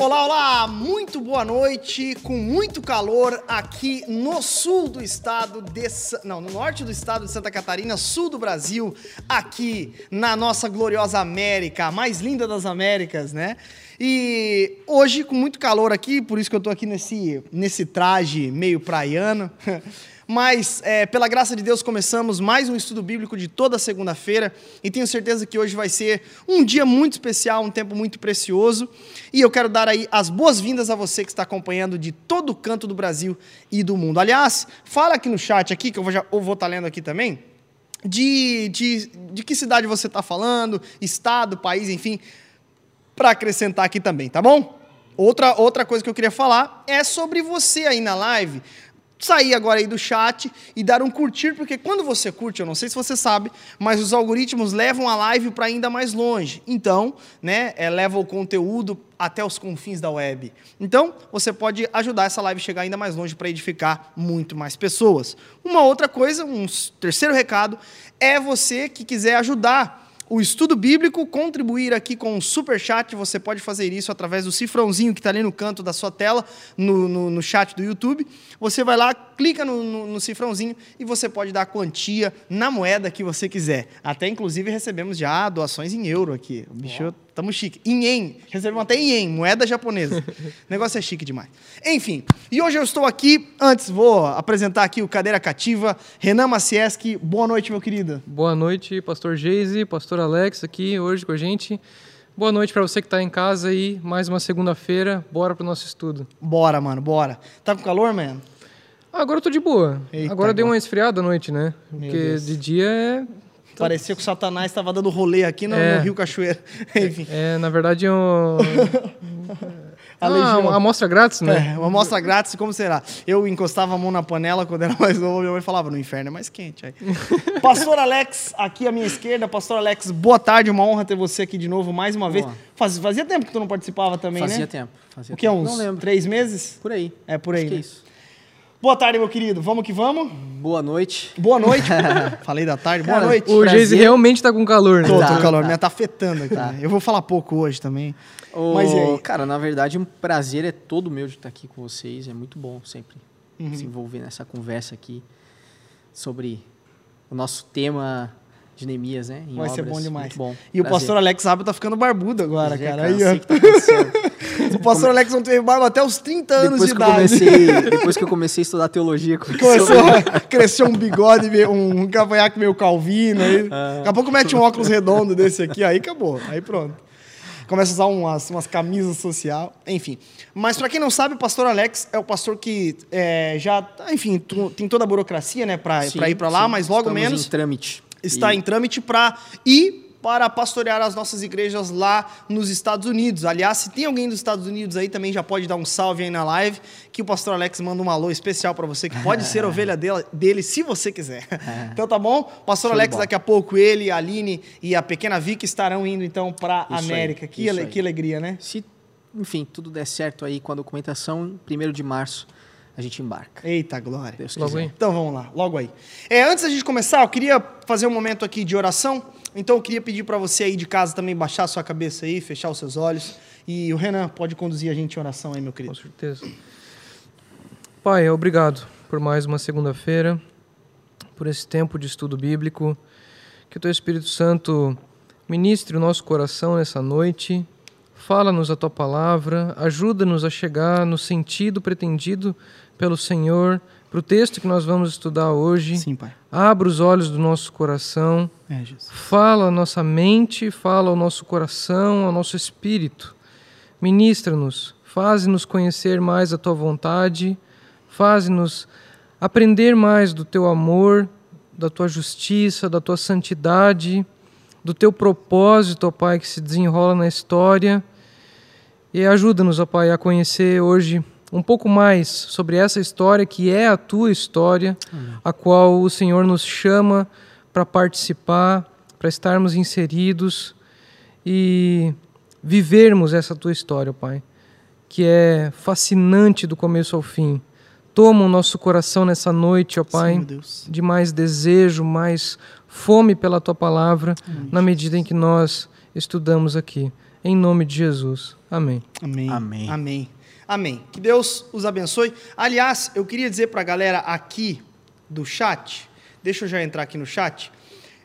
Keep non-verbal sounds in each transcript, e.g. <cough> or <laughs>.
Olá, olá! Muito boa noite, com muito calor aqui no sul do estado de. Não, no norte do estado de Santa Catarina, sul do Brasil, aqui na nossa gloriosa América, a mais linda das Américas, né? E hoje, com muito calor aqui, por isso que eu tô aqui nesse, nesse traje meio praiano. <laughs> Mas, é, pela graça de Deus, começamos mais um estudo bíblico de toda segunda-feira e tenho certeza que hoje vai ser um dia muito especial, um tempo muito precioso. E eu quero dar aí as boas-vindas a você que está acompanhando de todo o canto do Brasil e do mundo. Aliás, fala aqui no chat aqui, que eu vou, já, eu vou estar lendo aqui também, de, de, de que cidade você está falando, estado, país, enfim, para acrescentar aqui também, tá bom? Outra, outra coisa que eu queria falar é sobre você aí na live sair agora aí do chat e dar um curtir, porque quando você curte, eu não sei se você sabe, mas os algoritmos levam a live para ainda mais longe. Então, né, é, leva o conteúdo até os confins da web. Então, você pode ajudar essa live a chegar ainda mais longe para edificar muito mais pessoas. Uma outra coisa, um terceiro recado, é você que quiser ajudar o estudo bíblico, contribuir aqui com um super chat. Você pode fazer isso através do cifrãozinho que está ali no canto da sua tela, no, no, no, chat do YouTube. Você vai lá, clica no, no, no, cifrãozinho e você pode dar a quantia na moeda que você quiser. Até, inclusive, recebemos já doações em euro aqui. O bicho Tamo chique. Em ien. Recebemos até em ien, moeda japonesa. <laughs> o negócio é chique demais. Enfim, e hoje eu estou aqui. Antes, vou apresentar aqui o Cadeira Cativa, Renan Macieski. Boa noite, meu querido. Boa noite, pastor Geise, pastor Alex aqui hoje com a gente. Boa noite para você que está em casa aí. Mais uma segunda-feira. Bora pro nosso estudo. Bora, mano, bora. Tá com calor, mano? Agora eu tô de boa. Eita, agora deu uma esfriada à noite, né? Porque de dia é Parecia que o Satanás estava dando rolê aqui no, é, no Rio Cachoeira. <laughs> Enfim. É, na verdade, <laughs> um... A ah, uma amostra grátis, né? É, uma amostra grátis, como será? Eu encostava a mão na panela quando era mais novo, minha mãe falava, no inferno é mais quente. Aí. <laughs> Pastor Alex, aqui à minha esquerda. Pastor Alex, boa tarde, uma honra ter você aqui de novo mais uma boa. vez. Faz, fazia tempo que tu não participava também, fazia né? Tempo, fazia tempo. O que é uns? Não lembro. Três meses? Por aí. É, por aí. Acho né? que é isso. Boa tarde, meu querido. Vamos que vamos? Boa noite. Boa noite. <laughs> Falei da tarde. Cara, Boa noite. O Geise realmente tá com calor, né? Tô, tá, tô calor. Tá. Minha tá afetando aqui. Tá. Né? Eu vou falar pouco hoje também. Mas e aí? Cara, na verdade, um prazer é todo meu de estar aqui com vocês. É muito bom sempre uhum. se envolver nessa conversa aqui sobre o nosso tema de Neemias, né? Em Vai obras. ser bom demais. Bom, e prazer. o pastor Alex Sábio tá ficando barbudo agora, é, cara. Aí, ó. Tá <laughs> o pastor. Alex não teve barba até os 30 anos depois de idade. Comecei, <laughs> depois que eu comecei a estudar teologia, começou a crescer um bigode, um cavanhaque meio calvino. Aí. Ah. Daqui a pouco mete um óculos redondo desse aqui, aí acabou. Aí pronto. Começa a usar umas, umas camisas social, enfim. Mas para quem não sabe, o pastor Alex é o pastor que é, já, enfim, tem toda a burocracia, né, para ir para lá, mas logo menos. Em trâmite está e... em trâmite para ir para pastorear as nossas igrejas lá nos Estados Unidos. Aliás, se tem alguém dos Estados Unidos aí, também já pode dar um salve aí na live, que o pastor Alex manda um alô especial para você, que pode ser <laughs> ovelha dele, dele, se você quiser. então tá bom? Pastor Show Alex, daqui a pouco, ele, a Aline e a pequena Vicky estarão indo então para a América. Aí, que, que alegria, né? Se, enfim, tudo der certo aí com a documentação, 1 de março a gente embarca. Eita, glória. Deus logo quiser. Aí. Então vamos lá, logo aí. É, antes da gente começar, eu queria fazer um momento aqui de oração. Então eu queria pedir para você aí de casa também baixar a sua cabeça aí, fechar os seus olhos. E o Renan pode conduzir a gente em oração aí, meu querido. Com certeza. Pai, obrigado por mais uma segunda-feira, por esse tempo de estudo bíblico. Que o teu Espírito Santo ministre o nosso coração nessa noite. Fala-nos a tua palavra, ajuda-nos a chegar no sentido pretendido pelo Senhor para o texto que nós vamos estudar hoje. Sim, Pai. Abra os olhos do nosso coração. É. Fala a nossa mente, fala ao nosso coração, ao nosso espírito. Ministra-nos, faze-nos conhecer mais a tua vontade, faze-nos aprender mais do teu amor, da tua justiça, da tua santidade, do teu propósito, ó Pai, que se desenrola na história. E ajuda-nos, ó Pai, a conhecer hoje um pouco mais sobre essa história que é a tua história, Amém. a qual o Senhor nos chama para participar, para estarmos inseridos e vivermos essa tua história, Pai, que é fascinante do começo ao fim. Toma o nosso coração nessa noite, ó Pai, Sim, de mais desejo, mais fome pela tua palavra, Amém. na medida em que nós estudamos aqui. Em nome de Jesus. Amém. Amém. Amém. Amém. Amém. Que Deus os abençoe. Aliás, eu queria dizer para a galera aqui do chat, deixa eu já entrar aqui no chat,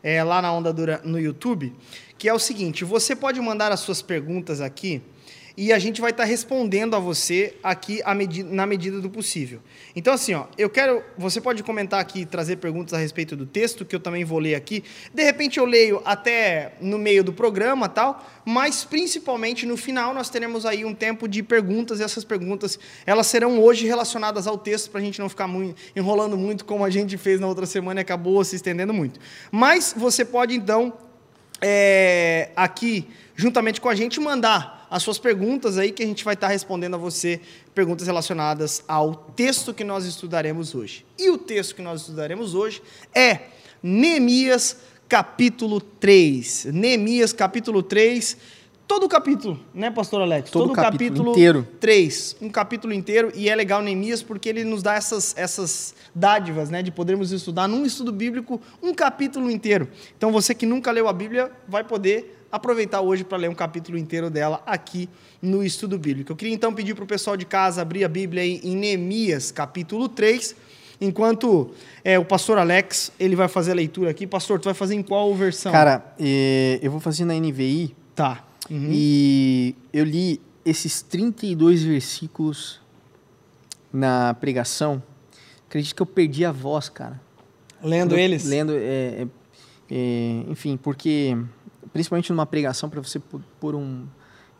é, lá na Onda Dura no YouTube, que é o seguinte: você pode mandar as suas perguntas aqui e a gente vai estar respondendo a você aqui medi na medida do possível. Então, assim, ó, eu quero. Você pode comentar aqui trazer perguntas a respeito do texto, que eu também vou ler aqui. De repente eu leio até no meio do programa tal, mas principalmente no final nós teremos aí um tempo de perguntas, e essas perguntas elas serão hoje relacionadas ao texto, para a gente não ficar muito, enrolando muito, como a gente fez na outra semana e acabou se estendendo muito. Mas você pode, então, é, aqui, juntamente com a gente, mandar as suas perguntas aí que a gente vai estar respondendo a você, perguntas relacionadas ao texto que nós estudaremos hoje. E o texto que nós estudaremos hoje é Neemias capítulo 3. Neemias capítulo 3, todo o capítulo, né, pastor Alex? Todo, todo o capítulo, capítulo inteiro. 3, um capítulo inteiro, e é legal Neemias porque ele nos dá essas, essas dádivas, né, de podermos estudar num estudo bíblico um capítulo inteiro. Então você que nunca leu a Bíblia vai poder aproveitar hoje para ler um capítulo inteiro dela aqui no estudo bíblico. Eu queria então pedir para o pessoal de casa abrir a Bíblia em Neemias, capítulo 3, enquanto é, o pastor Alex ele vai fazer a leitura aqui. Pastor, tu vai fazer em qual versão? Cara, é, eu vou fazer na NVI. Tá. Uhum. E eu li esses 32 versículos na pregação. Acredito que eu perdi a voz, cara. Lendo eles? Lendo, é, é, é enfim, porque principalmente numa pregação, para você por um,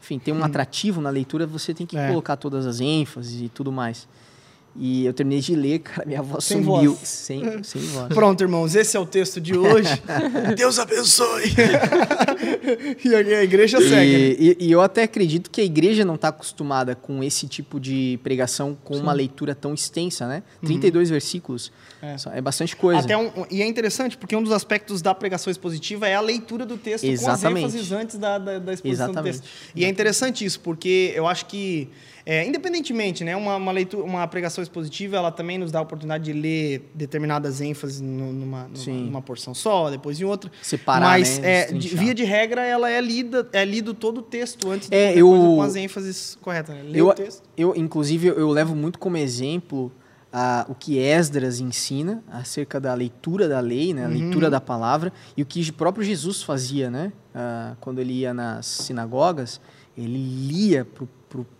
enfim, ter um hum. atrativo na leitura, você tem que é. colocar todas as ênfases e tudo mais. E eu terminei de ler, cara, minha voz sem sumiu. Voz. Sem, sem voz. Pronto, irmãos, esse é o texto de hoje. <laughs> Deus abençoe! <laughs> e a igreja segue. E, e, eu até acredito que a igreja não está acostumada com esse tipo de pregação com Sim. uma leitura tão extensa, né? 32 uhum. versículos. É. é. bastante coisa. Até um, e é interessante, porque um dos aspectos da pregação expositiva é a leitura do texto Exatamente. com as ênfases antes da, da, da exposição Exatamente. do texto. E é interessante isso, porque eu acho que é, independentemente, né, uma, uma, leitura, uma pregação expositiva, ela também nos dá a oportunidade de ler determinadas ênfases numa, numa, numa porção só, depois em outra. Separar, Mas, né? É, de, via de regra, ela é lida, é lido todo o texto antes é, de eu, com as ênfases corretas. Né? Lê eu, o texto. Eu, inclusive, eu levo muito como exemplo o que Esdras ensina acerca da leitura da lei, né, a uhum. leitura da palavra, e o que o próprio Jesus fazia, né, quando ele ia nas sinagogas, ele lia para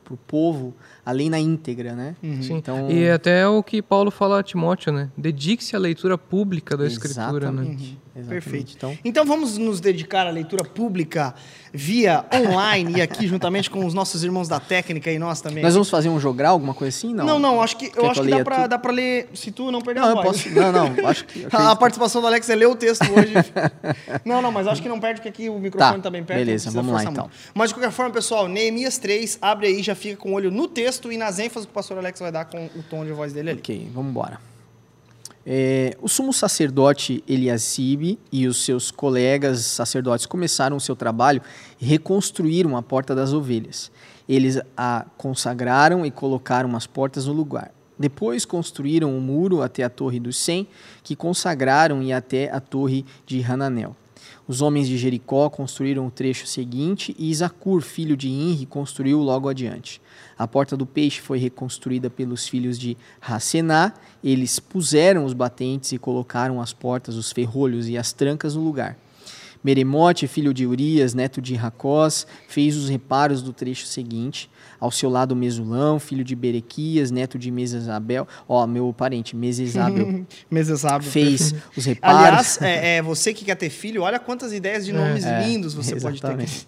para o povo a lei na íntegra, né? Uhum. Sim. Então... E até o que Paulo fala a Timóteo, né? Dedique-se à leitura pública da Exatamente. Escritura, né? Uhum. Perfeito. Então... então vamos nos dedicar à leitura pública via online e aqui juntamente com os nossos irmãos da técnica e nós também. Nós vamos fazer um jogral, alguma coisa assim? Não, não, não acho que, eu acho que dá para dá pra ler, se tu não perder não, a voz. Posso, não, não, acho que... <laughs> a participação do Alex é ler o texto hoje. <laughs> não, não, mas acho que não perde porque aqui o microfone tá, tá bem perto. Beleza, vamos lá então. Mas de qualquer forma, pessoal, Neemias 3, abre aí, já fica com o olho no texto e nas ênfases que o pastor Alex vai dar com o tom de voz dele ali. Ok, vamos embora. É, o sumo sacerdote Eliasibe e os seus colegas sacerdotes começaram o seu trabalho e reconstruíram a porta das ovelhas. Eles a consagraram e colocaram as portas no lugar. Depois construíram o um muro até a torre dos Cem, que consagraram e até a torre de Hananel. Os homens de Jericó construíram o trecho seguinte e Isacur, filho de Inri, construiu logo adiante. A porta do peixe foi reconstruída pelos filhos de Racená. Eles puseram os batentes e colocaram as portas, os ferrolhos e as trancas no lugar. Meremote, filho de Urias, neto de Racós, fez os reparos do trecho seguinte. Ao seu lado, Mesulão, filho de Berequias, neto de Mesesabel. Ó, meu parente, Mesesabel. <laughs> Mesesabel. Fez <laughs> os reparos. Aliás, é, é, você que quer ter filho, olha quantas ideias de é, nomes é, lindos você exatamente. pode ter.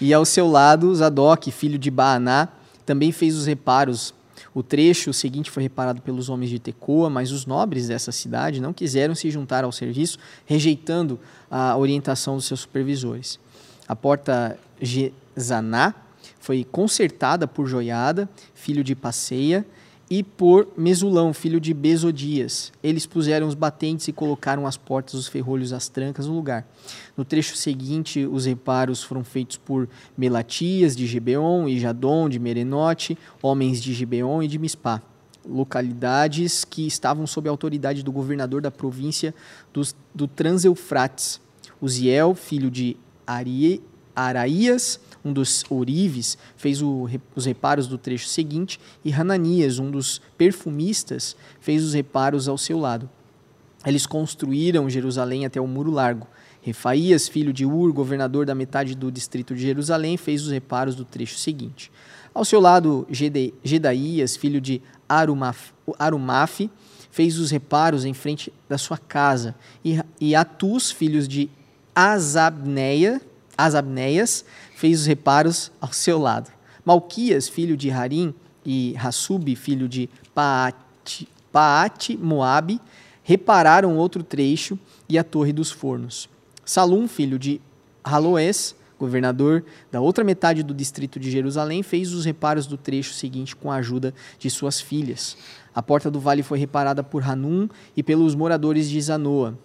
E ao seu lado, Zadok, filho de Baaná, também fez os reparos. O trecho seguinte foi reparado pelos homens de Tecoa, mas os nobres dessa cidade não quiseram se juntar ao serviço, rejeitando a orientação dos seus supervisores. A porta Gezaná foi consertada por Joiada, filho de Passeia, e por Mesulão, filho de Besodias. Eles puseram os batentes e colocaram as portas, os ferrolhos, as trancas no lugar. No trecho seguinte, os reparos foram feitos por Melatias de Gibeon e Jadon de Merenote, homens de Gibeon e de Mispá, localidades que estavam sob a autoridade do governador da província dos, do Transeufrates. Uziel, filho de Arie, Araías, um dos ourives, fez o, os reparos do trecho seguinte, e Hananias, um dos perfumistas, fez os reparos ao seu lado. Eles construíram Jerusalém até o muro largo. Refaías, filho de Ur, governador da metade do distrito de Jerusalém, fez os reparos do trecho seguinte. Ao seu lado, Gedaías, filho de Arumaf, Arumaf, fez os reparos em frente da sua casa. E, Atus, filhos de Azabneia, Azabneias, fez os reparos ao seu lado. Malquias, filho de Harim, e Hassub, filho de Paate, Paate Moabe, repararam outro trecho e a Torre dos Fornos. Salum, filho de Haloés, governador da outra metade do distrito de Jerusalém, fez os reparos do trecho seguinte com a ajuda de suas filhas. A porta do vale foi reparada por Hanum e pelos moradores de Zanoa.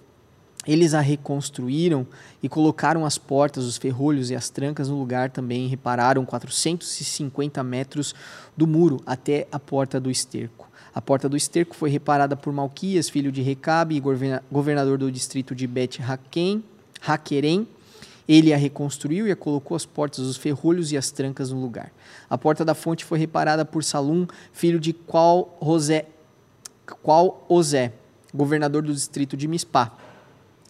Eles a reconstruíram e colocaram as portas, os ferrolhos e as trancas no lugar também. Repararam 450 metros do muro até a porta do esterco. A porta do esterco foi reparada por Malquias, filho de Recabe e governador do distrito de Bet Haquerem. Ele a reconstruiu e a colocou as portas, os ferrolhos e as trancas no lugar. A porta da fonte foi reparada por Salum, filho de Qual Rosé, Qual Ozé, governador do distrito de Mispá.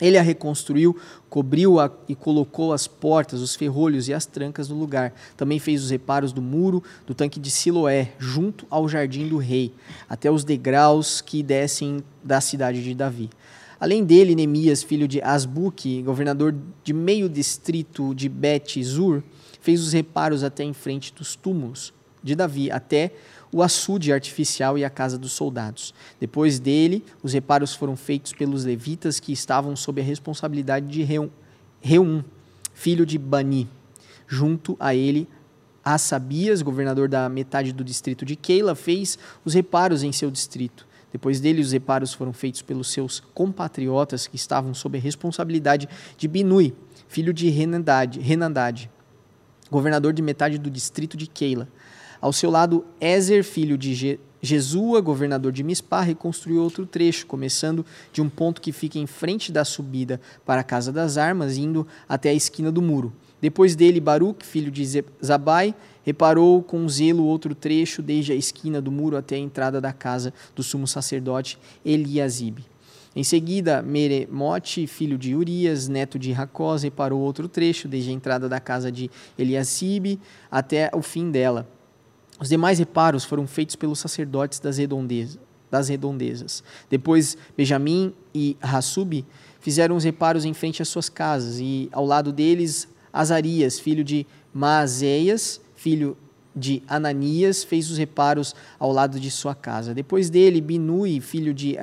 Ele a reconstruiu, cobriu-a e colocou as portas, os ferrolhos e as trancas no lugar. Também fez os reparos do muro do tanque de Siloé, junto ao jardim do rei, até os degraus que descem da cidade de Davi. Além dele, Neemias, filho de Asbuque, governador de meio distrito de Bet-Zur, fez os reparos até em frente dos túmulos de Davi, até o açude artificial e a casa dos soldados. Depois dele, os reparos foram feitos pelos levitas que estavam sob a responsabilidade de Reum, filho de Bani. Junto a ele, Assabias, governador da metade do distrito de Keila, fez os reparos em seu distrito. Depois dele, os reparos foram feitos pelos seus compatriotas que estavam sob a responsabilidade de Binui, filho de Renandade, governador de metade do distrito de Keila. Ao seu lado, Ezer, filho de Je Jesua, governador de Mispá, reconstruiu outro trecho, começando de um ponto que fica em frente da subida para a Casa das Armas, indo até a esquina do muro. Depois dele, Baruch, filho de Zabai, Reparou com zelo outro trecho, desde a esquina do muro até a entrada da casa do sumo sacerdote Eliasibe. Em seguida, Meremote, filho de Urias, neto de Racós, reparou outro trecho, desde a entrada da casa de Eliasibe até o fim dela. Os demais reparos foram feitos pelos sacerdotes das, redondezas. Das redondezas. Depois, Benjamim e Hassub fizeram os reparos em frente às suas casas, e ao lado deles, Azarias, filho de Maazéias, filho de Ananias, fez os reparos ao lado de sua casa. Depois dele, Binui, filho de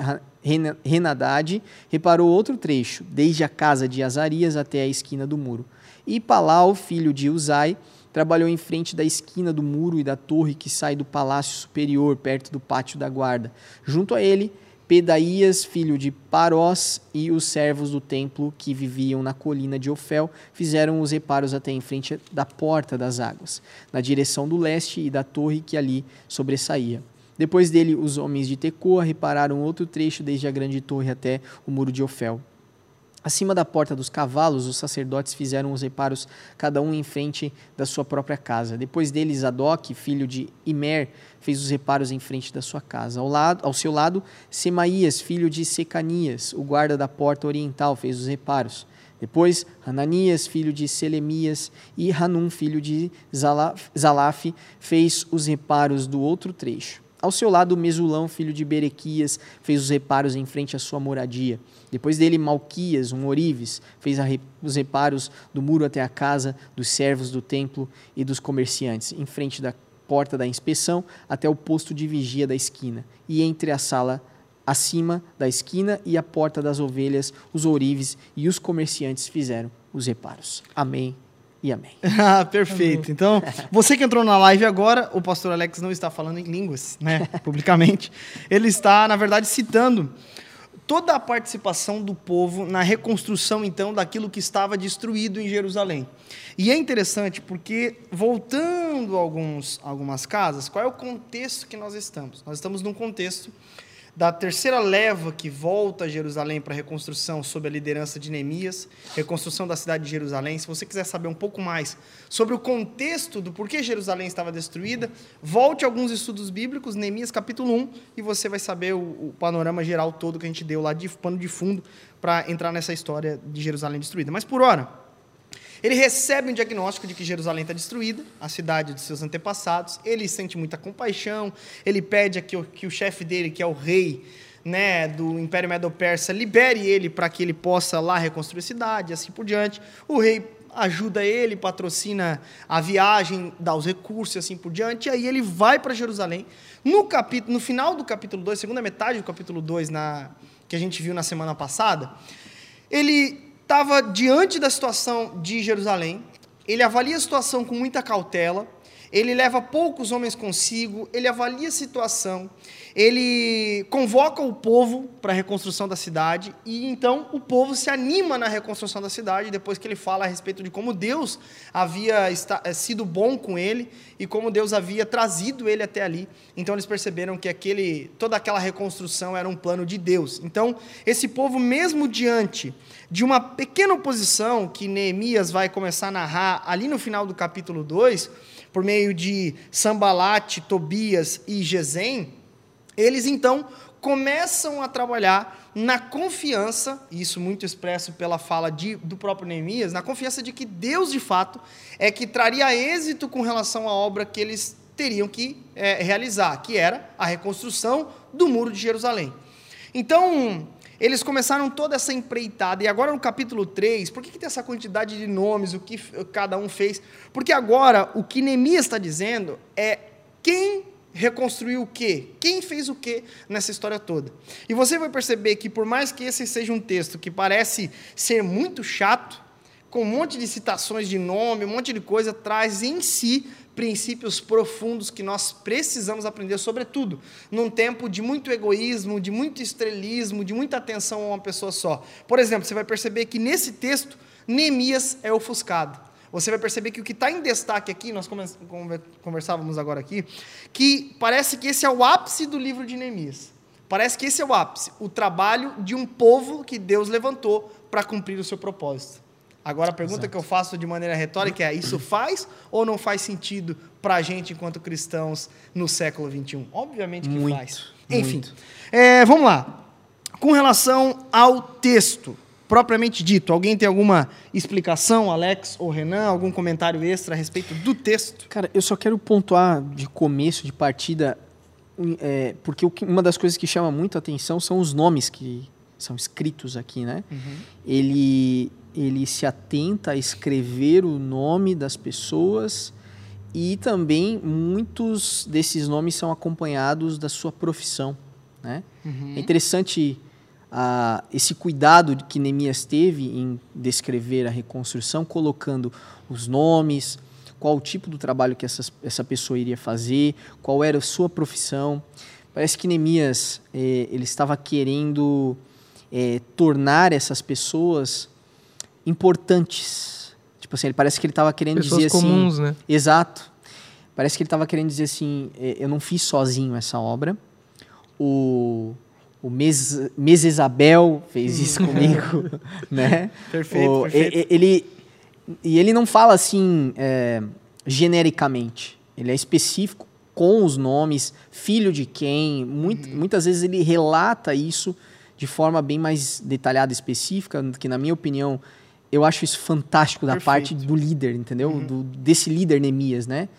Renadade, reparou outro trecho, desde a casa de Azarias até a esquina do muro. E Palau, filho de Uzai, trabalhou em frente da esquina do muro e da torre que sai do palácio superior, perto do pátio da guarda. Junto a ele, Pedaías, filho de Parós, e os servos do templo que viviam na colina de Ofel fizeram os reparos até em frente da porta das águas, na direção do leste e da torre que ali sobressaía. Depois dele, os homens de Tecoa repararam outro trecho desde a grande torre até o muro de Ofel. Acima da porta dos cavalos, os sacerdotes fizeram os reparos, cada um em frente da sua própria casa. Depois deles, Zadok, filho de Imer, fez os reparos em frente da sua casa. Ao, lado, ao seu lado, Semaías, filho de Secanias, o guarda da porta oriental, fez os reparos. Depois, Hananias, filho de Selemias, e Hanum, filho de Zalaf, Zalaf, fez os reparos do outro trecho. Ao seu lado, Mesulão, filho de Berequias, fez os reparos em frente à sua moradia. Depois dele, Malquias, um orives, fez os reparos do muro até a casa dos servos do templo e dos comerciantes, em frente da porta da inspeção até o posto de vigia da esquina, e entre a sala acima da esquina e a porta das ovelhas, os ourives e os comerciantes fizeram os reparos. Amém e amém. <laughs> ah, perfeito. Então, <laughs> você que entrou na live agora, o pastor Alex não está falando em línguas, né, <laughs> publicamente. Ele está, na verdade, citando toda a participação do povo na reconstrução, então, daquilo que estava destruído em Jerusalém. E é interessante porque, voltando a alguns, algumas casas, qual é o contexto que nós estamos? Nós estamos num contexto da terceira leva que volta a Jerusalém para a reconstrução sob a liderança de Neemias, reconstrução da cidade de Jerusalém. Se você quiser saber um pouco mais sobre o contexto do porquê Jerusalém estava destruída, volte a alguns estudos bíblicos, Neemias capítulo 1, e você vai saber o, o panorama geral todo que a gente deu lá de pano de fundo para entrar nessa história de Jerusalém destruída. Mas por hora, ele recebe um diagnóstico de que Jerusalém está destruída, a cidade de seus antepassados. Ele sente muita compaixão. Ele pede que o, que o chefe dele, que é o rei né, do Império Medo-Persa, libere ele para que ele possa lá reconstruir a cidade, assim por diante. O rei ajuda ele, patrocina a viagem, dá os recursos e assim por diante. E aí ele vai para Jerusalém. No, capítulo, no final do capítulo 2, segunda metade do capítulo 2, na, que a gente viu na semana passada, ele estava diante da situação de Jerusalém, ele avalia a situação com muita cautela, ele leva poucos homens consigo, ele avalia a situação, ele convoca o povo para a reconstrução da cidade e então o povo se anima na reconstrução da cidade depois que ele fala a respeito de como Deus havia eh, sido bom com ele e como Deus havia trazido ele até ali. Então eles perceberam que aquele toda aquela reconstrução era um plano de Deus. Então esse povo mesmo diante de uma pequena oposição que Neemias vai começar a narrar ali no final do capítulo 2, por meio de Sambalate, Tobias e Gesem, eles então começam a trabalhar na confiança, isso muito expresso pela fala de, do próprio Neemias, na confiança de que Deus de fato é que traria êxito com relação à obra que eles teriam que é, realizar, que era a reconstrução do muro de Jerusalém. Então, eles começaram toda essa empreitada, e agora no capítulo 3, por que, que tem essa quantidade de nomes, o que cada um fez? Porque agora o que Neemias está dizendo é quem reconstruiu o quê? Quem fez o quê nessa história toda? E você vai perceber que, por mais que esse seja um texto que parece ser muito chato, com um monte de citações de nome, um monte de coisa, traz em si princípios profundos que nós precisamos aprender, sobretudo num tempo de muito egoísmo, de muito estrelismo, de muita atenção a uma pessoa só. Por exemplo, você vai perceber que nesse texto, Neemias é ofuscado você vai perceber que o que está em destaque aqui, nós conversávamos agora aqui, que parece que esse é o ápice do livro de Neemias. Parece que esse é o ápice, o trabalho de um povo que Deus levantou para cumprir o seu propósito. Agora a pergunta Exato. que eu faço de maneira retórica é: isso faz ou não faz sentido para a gente enquanto cristãos no século XXI? Obviamente que muito, faz. Enfim, é, vamos lá. Com relação ao texto, propriamente dito. Alguém tem alguma explicação, Alex ou Renan? Algum comentário extra a respeito do texto? Cara, eu só quero pontuar de começo, de partida, é, porque uma das coisas que chama muito a atenção são os nomes que são escritos aqui, né? Uhum. Ele, ele se atenta a escrever o nome das pessoas e também muitos desses nomes são acompanhados da sua profissão, né? Uhum. É interessante a, esse cuidado que Neemias teve em descrever a reconstrução, colocando os nomes, qual o tipo do trabalho que essa, essa pessoa iria fazer, qual era a sua profissão. Parece que Neemias é, ele estava querendo é, tornar essas pessoas importantes. Tipo assim, ele parece que ele estava querendo pessoas dizer comuns, assim. Né? Exato. Parece que ele estava querendo dizer assim: é, eu não fiz sozinho essa obra. O o Mes, Mesesabel fez isso comigo, <laughs> né? Perfeito, o, perfeito. Ele, e ele não fala assim é, genericamente. Ele é específico com os nomes, filho de quem. Muito, uhum. Muitas vezes ele relata isso de forma bem mais detalhada, específica, que na minha opinião eu acho isso fantástico da Perfeito. parte do líder, entendeu? Uhum. Do, desse líder Neemias, né?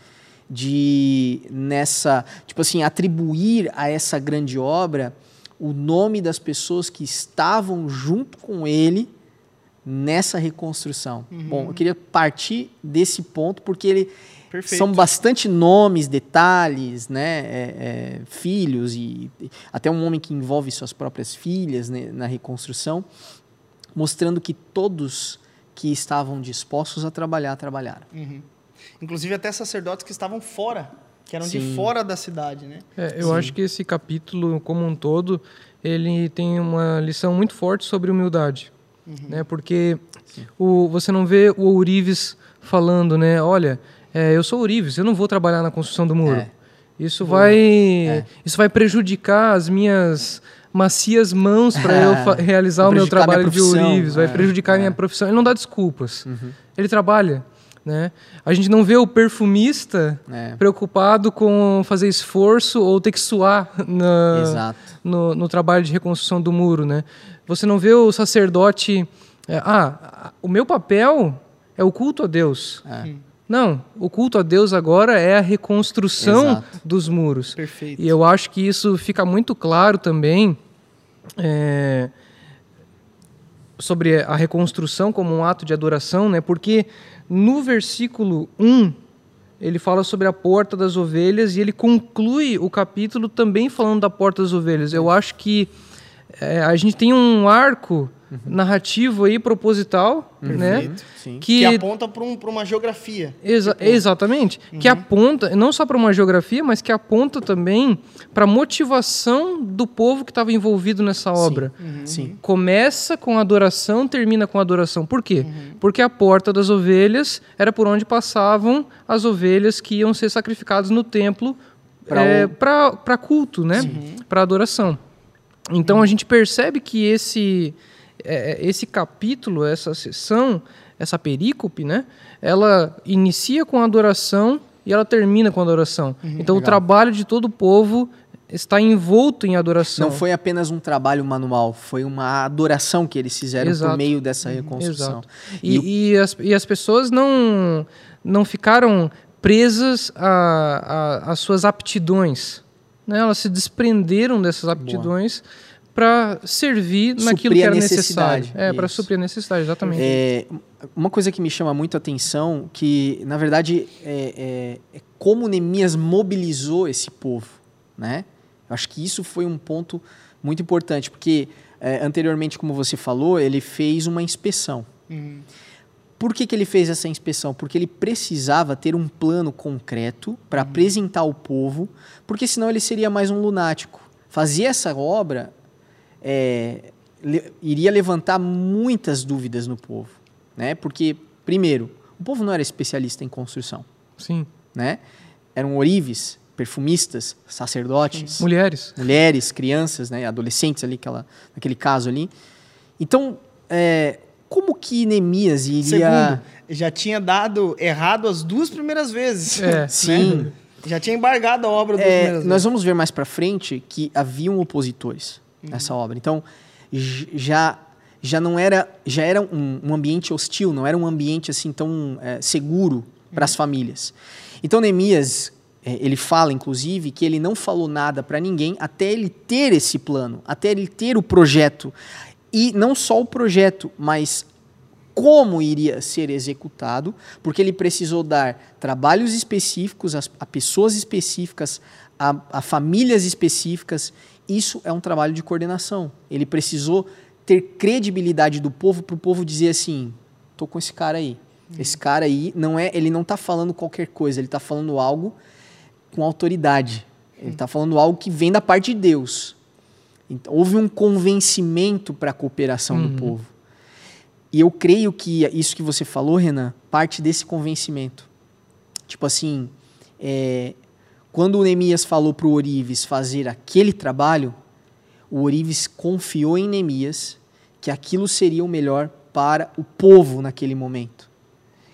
De nessa, tipo assim, atribuir a essa grande obra o nome das pessoas que estavam junto com ele nessa reconstrução. Uhum. Bom, eu queria partir desse ponto porque ele Perfeito. são bastante nomes, detalhes, né, é, é, filhos e até um homem que envolve suas próprias filhas né, na reconstrução, mostrando que todos que estavam dispostos a trabalhar trabalharam. Uhum. Inclusive até sacerdotes que estavam fora que eram Sim. de fora da cidade, né? É, eu Sim. acho que esse capítulo como um todo ele tem uma lição muito forte sobre humildade, uhum. né? Porque o, você não vê o Ourives falando, né? Olha, é, eu sou Ourives, eu não vou trabalhar na construção do muro. É. Isso vai, é. isso vai prejudicar as minhas macias mãos para eu <laughs> realizar o meu trabalho de ourives, vai é, prejudicar a minha é. profissão. Ele não dá desculpas. Uhum. Ele trabalha. Né? A gente não vê o perfumista é. preocupado com fazer esforço ou ter que suar na, no, no, trabalho de reconstrução do muro. Né? Você não vê o sacerdote. É, ah, o meu papel é o culto a Deus. É. Hum. Não, o culto a Deus agora é a reconstrução Exato. dos muros. Perfeito. E eu acho que isso fica muito claro também é, sobre a reconstrução como um ato de adoração, né? Porque no versículo 1, ele fala sobre a porta das ovelhas e ele conclui o capítulo também falando da porta das ovelhas. Eu acho que é, a gente tem um arco uhum. narrativo aí proposital, uhum. né? Que, que, aponta para um, uma geografia. Exa tipo... Exatamente. Uhum. Que aponta, não só para uma geografia, mas que aponta também para a motivação do povo que estava envolvido nessa obra. Sim. Uhum. Sim. Começa com adoração, termina com adoração. Por quê? Uhum. Porque a porta das ovelhas era por onde passavam as ovelhas que iam ser sacrificadas no templo para é, o... culto, né? Para adoração. Então a gente percebe que esse é, é, esse capítulo, essa sessão, essa perícope, né? Ela inicia com adoração e ela termina com adoração. Uhum, então legal. o trabalho de todo o povo está envolto em adoração. Não foi apenas um trabalho manual, foi uma adoração que eles fizeram Exato. por meio dessa uhum, reconstrução. Exato. E, e, e, as, e as pessoas não, não ficaram presas às suas aptidões. Né? Elas se desprenderam dessas aptidões. Boa para servir suprir naquilo que era necessário. É, para suprir a necessidade, exatamente. É, uma coisa que me chama muito a atenção, que na verdade é, é, é como Neemias mobilizou esse povo. Né? Eu acho que isso foi um ponto muito importante, porque é, anteriormente, como você falou, ele fez uma inspeção. Uhum. Por que, que ele fez essa inspeção? Porque ele precisava ter um plano concreto para uhum. apresentar ao povo, porque senão ele seria mais um lunático. Fazer essa obra é, le, iria levantar muitas dúvidas no povo, né? Porque primeiro, o povo não era especialista em construção, sim, né? Eram orives, perfumistas, sacerdotes, mulheres, mulheres, crianças, né? Adolescentes ali, aquela, naquele caso ali. Então, é, como que Neemias iria? Segundo, já tinha dado errado as duas primeiras vezes. É, né? sim. Já tinha embargado a obra é. Nós vamos ver mais para frente que haviam opositores uhum. essa obra. Então, já já não era já era um, um, ambiente hostil, não era um ambiente assim tão é, seguro para as uhum. famílias. Então Neemias é, ele fala inclusive que ele não falou nada para ninguém até ele ter esse plano, até ele ter o projeto e não só o projeto, mas como iria ser executado, porque ele precisou dar trabalhos específicos a, a pessoas específicas, a, a famílias específicas isso é um trabalho de coordenação. Ele precisou ter credibilidade do povo para o povo dizer assim: tô com esse cara aí. Uhum. Esse cara aí não é, ele não está falando qualquer coisa, ele está falando algo com autoridade. Ele está falando algo que vem da parte de Deus. Então, houve um convencimento para a cooperação uhum. do povo. E eu creio que isso que você falou, Renan, parte desse convencimento. Tipo assim, é, quando o Neemias falou para o Orives fazer aquele trabalho, o Orives confiou em Neemias que aquilo seria o melhor para o povo naquele momento.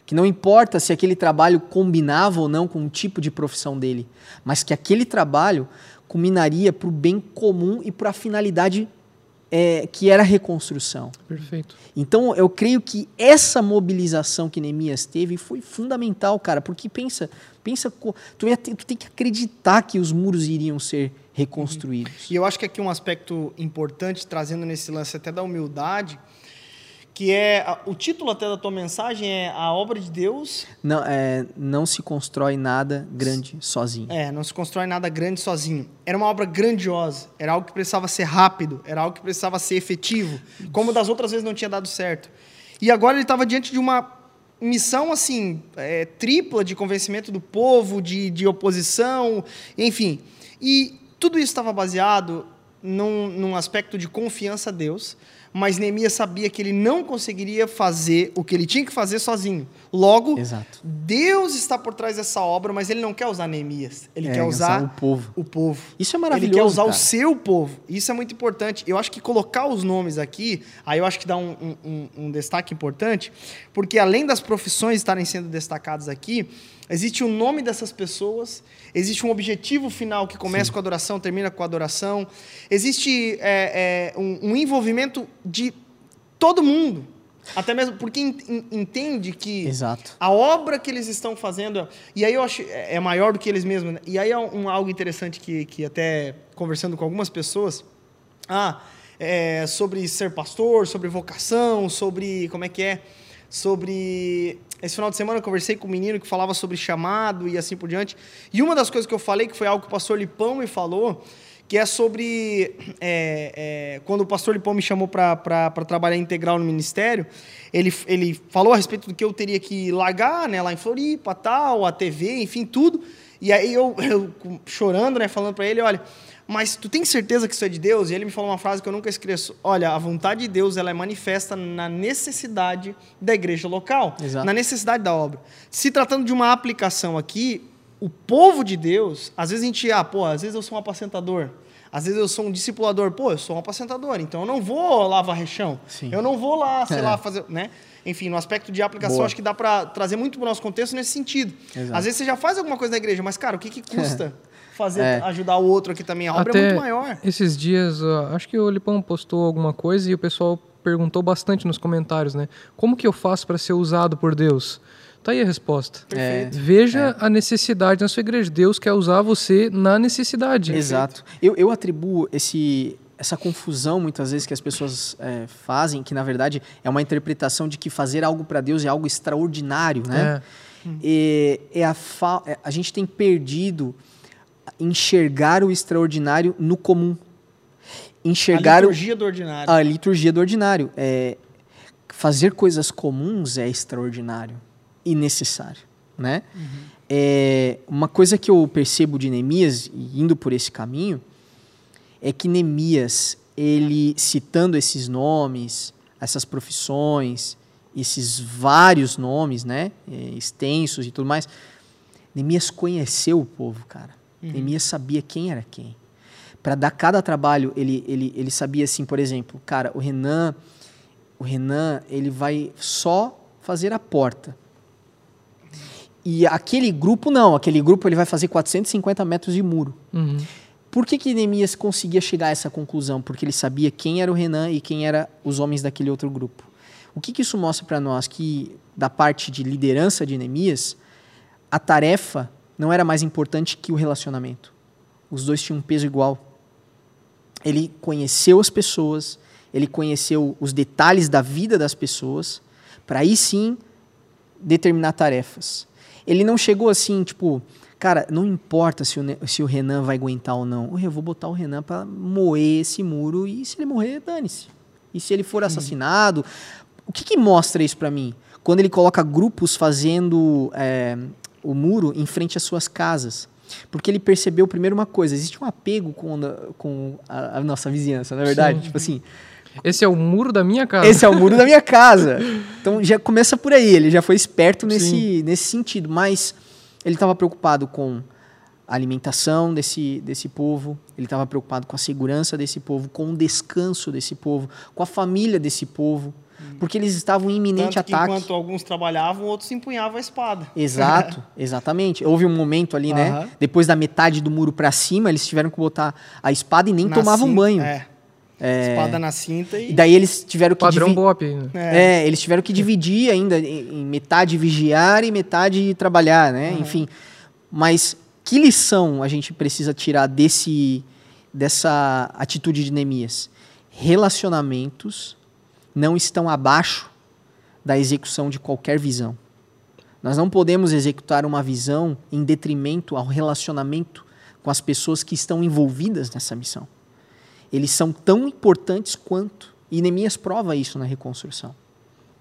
Que não importa se aquele trabalho combinava ou não com o tipo de profissão dele, mas que aquele trabalho culminaria para o bem comum e para a finalidade é, que era a reconstrução. Perfeito. Então, eu creio que essa mobilização que Neemias teve foi fundamental, cara, porque pensa, pensa, tu, ia tu tem que acreditar que os muros iriam ser reconstruídos. E eu acho que aqui um aspecto importante, trazendo nesse lance até da humildade, que é o título até da tua mensagem é a obra de Deus. Não, é, não se constrói nada grande sozinho. É, não se constrói nada grande sozinho. Era uma obra grandiosa, era algo que precisava ser rápido, era algo que precisava ser efetivo, como das outras vezes não tinha dado certo. E agora ele estava diante de uma missão assim é, tripla de convencimento do povo, de, de oposição, enfim. E tudo isso estava baseado num, num aspecto de confiança a Deus mas Neemias sabia que ele não conseguiria fazer o que ele tinha que fazer sozinho. Logo, Exato. Deus está por trás dessa obra, mas ele não quer usar Neemias. Ele É, quer usar o povo. o povo. Isso é Ele maravilhoso. quer usar o cara. seu povo. Isso é muito importante. Eu acho que colocar os nomes aqui, aí eu acho que dá um- um- um destaque importante, porque além das profissões estarem sendo destacadas aqui, existe o nome dessas pessoas, existe um objetivo final que começa com a adoração, termina com a adoração, existe é, é, um, um envolvimento de todo mundo. Até mesmo porque en- en- entende que Exato. a obra que eles estão fazendo, e aí eu acho é é maior do que eles mesmos. né? E aí é um, algo interessante que, que até conversando com algumas pessoas, ah, é, sobre ser pastor, sobre vocação, sobre como é que é, sobre esse final de semana eu conversei com um menino que falava sobre chamado e assim por diante. E uma das coisas que eu falei que foi algo que o pastor Lipão me falou, que é sobre é, é, quando o pastor Lipão me chamou para trabalhar integral no ministério, ele, ele falou a respeito do que eu teria que largar, né, lá em Floripa, tal, a TV, enfim, tudo. E aí eu, <laughs> eu chorando, né, falando para ele, olha, mas tu tem certeza que isso é de Deus? E ele me falou uma frase que eu nunca esqueço. Olha, a vontade de Deus ela é manifesta na necessidade da igreja local, Exato. na necessidade da obra. Se tratando de uma aplicação aqui, o povo de Deus, às vezes a gente, ah, pô, às vezes eu sou um apacentador. Às vezes eu sou um discipulador, pô, eu sou um apacentador, então eu não vou lá varrer chão. Sim. Eu não vou lá, sei É. lá, fazer, né? Enfim, no aspecto de aplicação, Boa. acho que dá para trazer muito para o nosso contexto nesse sentido. Exato. Às vezes você já faz alguma coisa na igreja, mas, cara, o que, que <laughs> custa fazer, É. ajudar o outro aqui também? A obra é muito maior. Esses dias, acho que o Lipão postou alguma coisa e o pessoal perguntou bastante nos comentários, né? Como que eu faço para ser usado por Deus? Tá aí a resposta. Perfeito. Veja a necessidade na sua igreja. Deus quer usar você na necessidade. Exato. Eu, eu atribuo esse, essa confusão, muitas vezes, que as pessoas é, fazem, que na verdade é uma interpretação de que fazer algo para Deus é algo extraordinário, né? É. E, é a, fa- é, a gente tem perdido enxergar o extraordinário no comum. A Enxergar o, liturgia do ordinário. a liturgia do ordinário. É, fazer coisas comuns é extraordinário e necessário, né? É, uma coisa que eu percebo de Neemias, indo por esse caminho, é que Neemias, ele citando esses nomes, essas profissões, esses vários nomes, né, é, extensos e tudo mais, Neemias conheceu o povo, cara. Neemias sabia quem era quem. Para dar cada trabalho, ele, ele, ele sabia assim, por exemplo, cara, o Renan, o Renan, ele vai só fazer a porta. E aquele grupo não, aquele grupo ele vai fazer 450 metros de muro. Uhum. Por que, que Neemias conseguia chegar a essa conclusão? Porque ele sabia quem era o Renan e quem eram os homens daquele outro grupo. O que, que isso mostra para nós? Que da parte de liderança de Neemias, a tarefa não era mais importante que o relacionamento. Os dois tinham um peso igual. Ele conheceu as pessoas, ele conheceu os detalhes da vida das pessoas, para aí sim determinar tarefas. Ele não chegou assim, tipo, cara, não importa se o, se o Renan vai aguentar ou não. Eu vou botar o Renan para moer esse muro e se ele morrer, dane-se. E se ele for assassinado, o que, que mostra isso para mim? Quando ele coloca grupos fazendo é, o muro em frente às suas casas. Porque ele percebeu primeiro uma coisa, existe um apego com, a- com a, a nossa vizinhança, na verdade? Sim. Tipo assim, Esse é o muro da minha casa. esse é o muro da minha casa. <laughs> Então já começa por aí, ele já foi esperto nesse, nesse sentido, mas ele estava preocupado com a alimentação desse, desse povo, ele estava preocupado com a segurança desse povo, com o descanso desse povo, com a família desse povo, porque eles estavam em iminente Tanto que ataque. enquanto alguns trabalhavam, outros empunhavam a espada. Exato, <laughs> exatamente. Houve um momento ali, né? Aham. Depois da metade do muro para cima, eles tiveram que botar a espada e nem Na tomavam cinta- banho. É. Espada na cinta e. E daí eles tiveram que Padrão divi- Bop. né? É. eles tiveram que dividir ainda em em metade vigiar e metade trabalhar, né? Enfim, mas que lição a gente precisa tirar desse dessa atitude de Neemias? Relacionamentos não estão abaixo da execução de qualquer visão. Nós não podemos executar uma visão em detrimento ao relacionamento com as pessoas que estão envolvidas nessa missão. Eles são tão importantes quanto. E Neemias prova isso na reconstrução.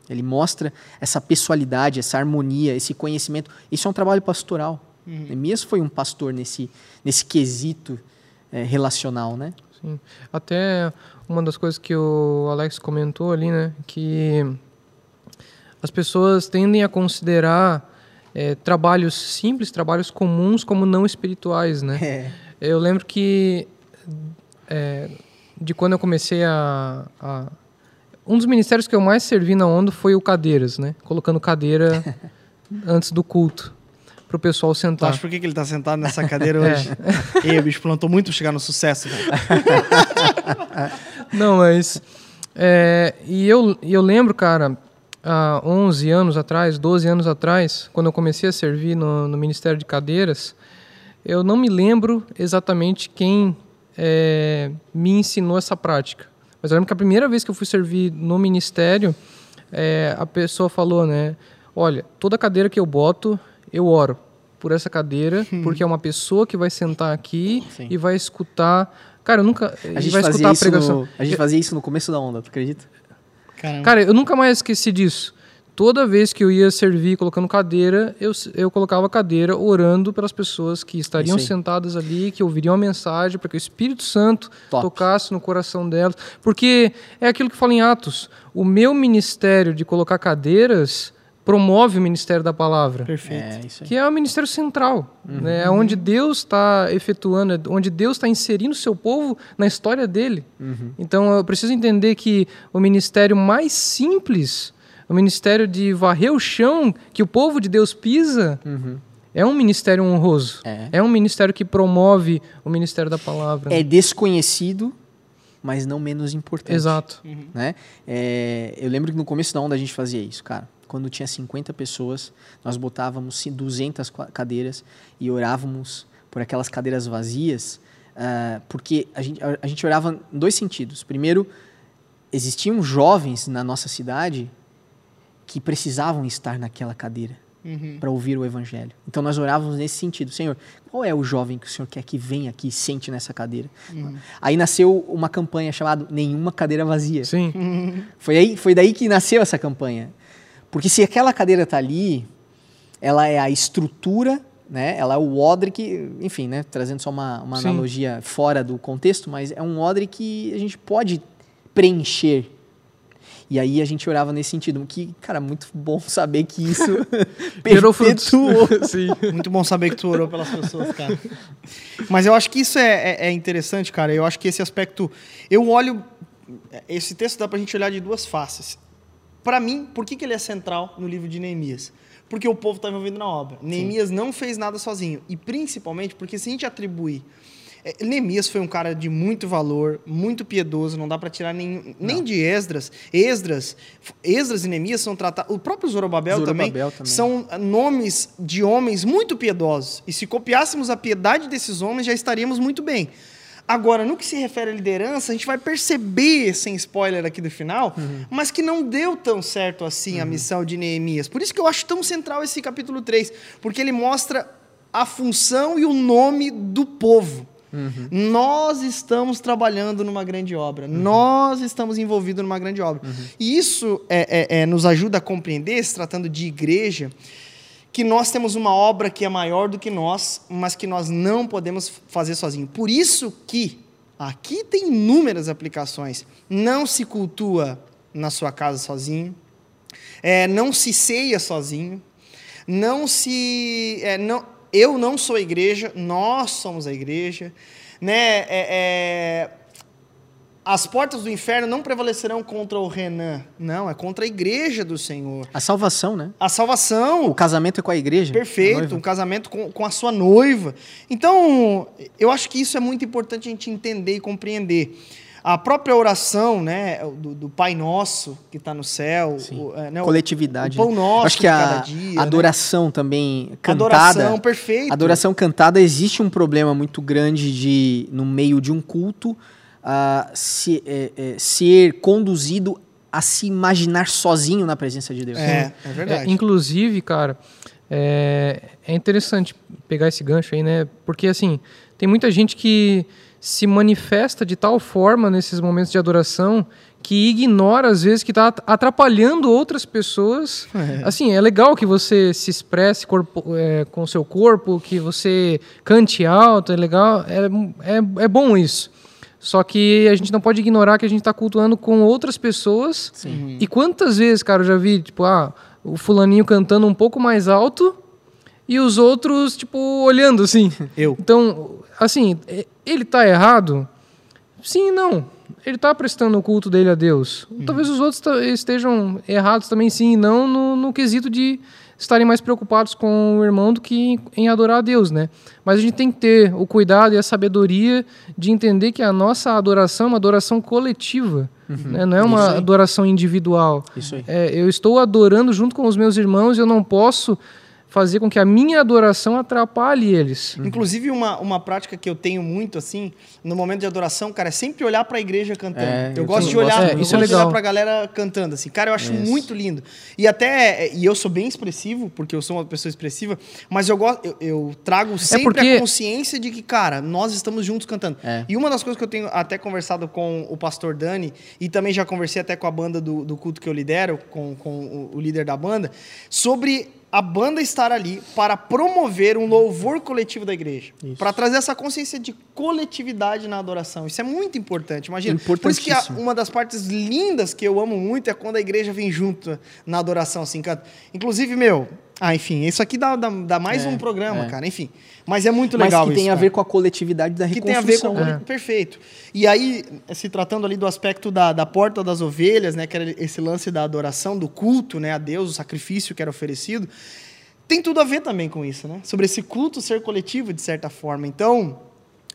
Ele mostra essa pessoalidade, essa harmonia, esse conhecimento. Isso é um trabalho pastoral. Neemias foi um pastor nesse, nesse quesito eh, relacional, né? Sim. Até uma das coisas que o Alex comentou ali, né? Que as pessoas tendem a considerar é, trabalhos simples, trabalhos comuns, como não espirituais, né? É. Eu lembro que é, de quando eu comecei a, a, um dos ministérios que eu mais servi na onda foi o cadeiras, né? Colocando cadeira <laughs> antes do culto para o pessoal sentar. acha por que, que ele tá sentado nessa cadeira <laughs> hoje? Ei, o bicho plantou muito pra chegar no sucesso. <laughs> Não, mas. é, e eu, eu lembro, cara, há 11 anos atrás, 12 anos atrás, quando eu comecei a servir no, no Ministério de Cadeiras, eu não me lembro exatamente quem é, me ensinou essa prática. Mas eu lembro que a primeira vez que eu fui servir no ministério, é, a pessoa falou, né? Olha, toda cadeira que eu boto, eu oro por essa cadeira, porque é uma pessoa que vai sentar aqui Sim. e vai escutar. Cara, eu nunca. A gente, vai fazia escutar a isso pregação. no, a gente fazia isso no começo da onda, tu acredita? Caramba. Cara, eu nunca mais esqueci disso. Toda vez que eu ia servir colocando cadeira, eu, eu colocava cadeira orando pelas pessoas que estariam Isso sentadas ali, que ouviriam a mensagem, para que o Espírito Santo Top. tocasse no coração delas. Porque é aquilo que fala em Atos: o meu ministério de colocar cadeiras promove o ministério da palavra. Perfeito. É, isso aí. Que é o ministério central, Uhum. né? É onde Deus está efetuando, é onde Deus está inserindo o seu povo na história dele. Uhum. Então eu preciso entender que o ministério mais simples, o ministério de varrer o chão que o povo de Deus pisa, Uhum. é um ministério honroso. É. um ministério que promove o ministério da palavra. É desconhecido, mas não menos importante. Exato. né? É, eu lembro que no começo da onda a gente fazia isso, cara. Quando tinha 50 pessoas, nós botávamos 200 qua- cadeiras e orávamos por aquelas cadeiras vazias, ah, porque a gente, a, a gente orava em dois sentidos. Primeiro, existiam jovens na nossa cidade que precisavam estar naquela cadeira Uhum. para ouvir o evangelho. Então nós orávamos nesse sentido, Senhor, qual é o jovem que o Senhor quer que venha aqui e sente nessa cadeira? Aí nasceu uma campanha chamada Nenhuma Cadeira Vazia. Sim. Foi, aí, foi daí que nasceu essa campanha. Porque se aquela cadeira está ali, ela é a estrutura, né? ela é o odre que, enfim, né? trazendo só uma, uma analogia fora do contexto, mas é um odre que a gente pode preencher. E aí a gente orava nesse sentido, que, cara, muito bom saber que isso <laughs> Gerou frutos. perpetuou. <laughs> Sim. Muito bom saber que tu orou pelas pessoas, cara. Mas eu acho que isso é, é- é interessante, cara. Eu acho que esse aspecto. Eu olho. Esse texto dá pra gente olhar de duas faces. Pra mim, por que, que ele é central no livro de Neemias? Porque o povo está envolvido na obra. Neemias não fez nada sozinho. E principalmente porque se a gente atribuir. é, Neemias foi um cara de muito valor, muito piedoso, não dá pra tirar nem, nem de Esdras. Esdras, Esdras e Neemias são tratados. O próprio Zorobabel, também, Zorobabel também. são ah, nomes de homens muito piedosos. E se copiássemos a piedade desses homens, já estaríamos muito bem. Agora, no que se refere à liderança, a gente vai perceber, sem spoiler aqui do final, mas que não deu tão certo assim a missão de Neemias. Por isso que eu acho tão central esse capítulo 3, porque ele mostra a função e o nome do povo. Nós estamos trabalhando numa grande obra. Nós estamos envolvidos numa grande obra. E isso é- é- é, nos ajuda a compreender, se tratando de igreja, que nós temos uma obra que é maior do que nós, mas que nós não podemos fazer sozinho. Por isso que aqui tem inúmeras aplicações. Não se cultua na sua casa sozinho, é, não se ceia sozinho, não se. é, não, eu não sou a igreja, nós somos a igreja. Né? É, é, as portas do inferno não prevalecerão contra o Renan. Não, é contra a igreja do Senhor. A salvação, né? A salvação, O casamento é com a igreja. a Perfeito, noiva. um casamento com, com a sua noiva. Então, eu acho que isso é muito importante a gente entender e compreender. A própria oração, né, do, do Pai Nosso que está no céu, o, é, né, o- Coletividade. o pão né? nosso Acho que a cada dia, né? adoração também cantada. adoração, perfeito. Adoração cantada existe um problema muito grande de no meio de um culto ah, se- é, é, ser conduzido a se imaginar sozinho na presença de Deus. É, é verdade. É, inclusive, cara, é, é interessante pegar esse gancho aí, né? Porque, assim, tem muita gente que se manifesta de tal forma nesses momentos de adoração que ignora, às vezes, que está atrapalhando outras pessoas. Assim, é legal que você se expresse corpo, é, com o seu corpo, que você cante alto, é legal, é, é, é bom isso. Só que a gente não pode ignorar que a gente está cultuando com outras pessoas. Sim. E quantas vezes, cara, eu já vi, tipo, ah, o fulaninho cantando um pouco mais alto e os outros, tipo, olhando assim. <laughs> Eu. Então, assim, ele tá errado? Sim e não. Ele tá prestando o culto dele a Deus. Talvez os outros estejam errados também, sim e não, no, no quesito de estarem mais preocupados com o irmão do que em, adorar a Deus, né? Mas a gente tem que ter o cuidado e a sabedoria de entender que a nossa adoração é uma adoração coletiva, né? não é uma adoração individual. Isso aí. É, eu estou adorando junto com os meus irmãos e eu não posso fazer com que a minha adoração atrapalhe eles. Inclusive, uma, uma prática que eu tenho muito, assim, no momento de adoração, cara, é sempre olhar pra igreja cantando. É, eu eu gosto de olhar, eu gosto Isso é de olhar legal. pra galera cantando, assim. Cara, eu acho Isso. muito lindo. E até, e eu sou bem expressivo, porque eu sou uma pessoa expressiva, mas eu gosto, eu, eu trago sempre porque- a consciência de que, cara, nós estamos juntos cantando. É. E uma das coisas que eu tenho até conversado com o pastor Dani, e também já conversei até com a banda do, do culto que eu lidero, com, com o, o líder da banda, sobre a banda estar ali para promover um louvor coletivo da igreja. Para trazer essa consciência de coletividade na adoração. Isso é muito importante, imagina. Por isso que a- uma das partes lindas que eu amo muito é quando a igreja vem junto na adoração, assim, canta. Inclusive, meu... Ah, enfim, isso aqui dá, dá, dá mais É, um programa, é. cara, enfim. Mas é muito Mas legal que tem isso, a cara ver com a coletividade da que tem a ver com reconstrução. a perfeito. E aí, se tratando ali do aspecto da, da porta das ovelhas, né, que era esse lance da adoração, do culto, né, a Deus, o sacrifício que era oferecido, tem tudo a ver também com isso, né? Sobre esse culto ser coletivo de certa forma. Então,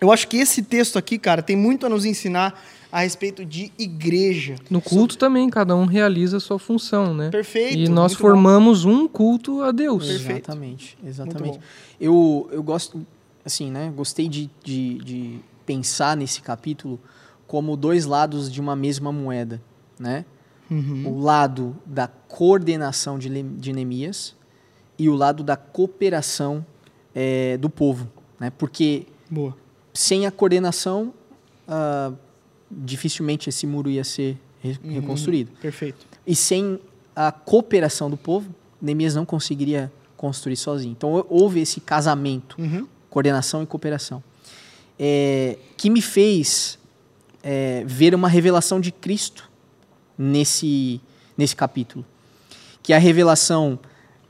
eu acho que esse texto aqui, cara, tem muito a nos ensinar a respeito de igreja. No culto também, cada um realiza a sua função, né? Perfeito. E nós formamos um culto a Deus. Perfeito. Exatamente, exatamente. bom. Eu, eu gosto, assim, né? Gostei de, de, de pensar nesse capítulo como dois lados de uma mesma moeda, né? bom. Uhum. O lado da coordenação de, de Neemias e o lado da cooperação eh, do povo, né? Porque Boa. sem a coordenação, ah, dificilmente esse muro ia ser re- Uhum. reconstruído. Perfeito. E sem a cooperação do povo, Neemias não conseguiria construir sozinho. Então houve esse casamento, Uhum. coordenação e cooperação, é, que me fez é, ver uma revelação de Cristo nesse, nesse capítulo. Que é a revelação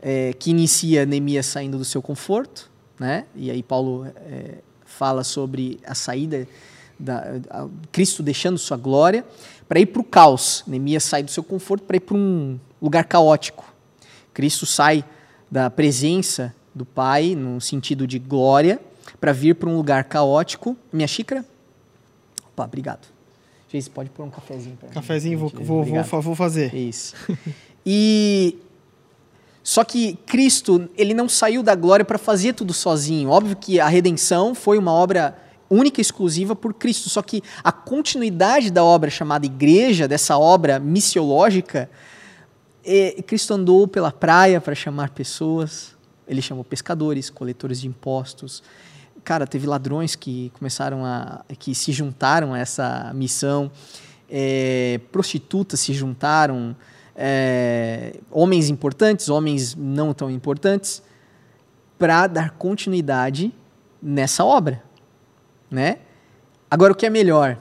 é, que inicia Neemias saindo do seu conforto, né? e aí Paulo é, fala sobre a saída, da, a- Cristo deixando sua glória, para ir para o caos. Neemias sai do seu conforto para ir para um lugar caótico. Cristo sai da presença do Pai, no sentido de glória, para vir para um lugar caótico. Minha xícara? Opa, obrigado. Gente, pode pôr um cafezinho para Cafezinho, vou, vou, vou, vou fazer. Isso. E só que Cristo, ele não saiu da glória para fazer tudo sozinho. Óbvio que a redenção foi uma obra única e exclusiva por Cristo, só que a continuidade da obra chamada igreja, dessa obra missiológica, é, Cristo andou pela praia para chamar pessoas. Ele chamou pescadores, coletores de impostos. Cara, teve ladrões que começaram a. que se juntaram a essa missão. É, prostitutas se juntaram. é, homens importantes, homens não tão importantes, para dar continuidade nessa obra. Né? Agora, o que é melhor?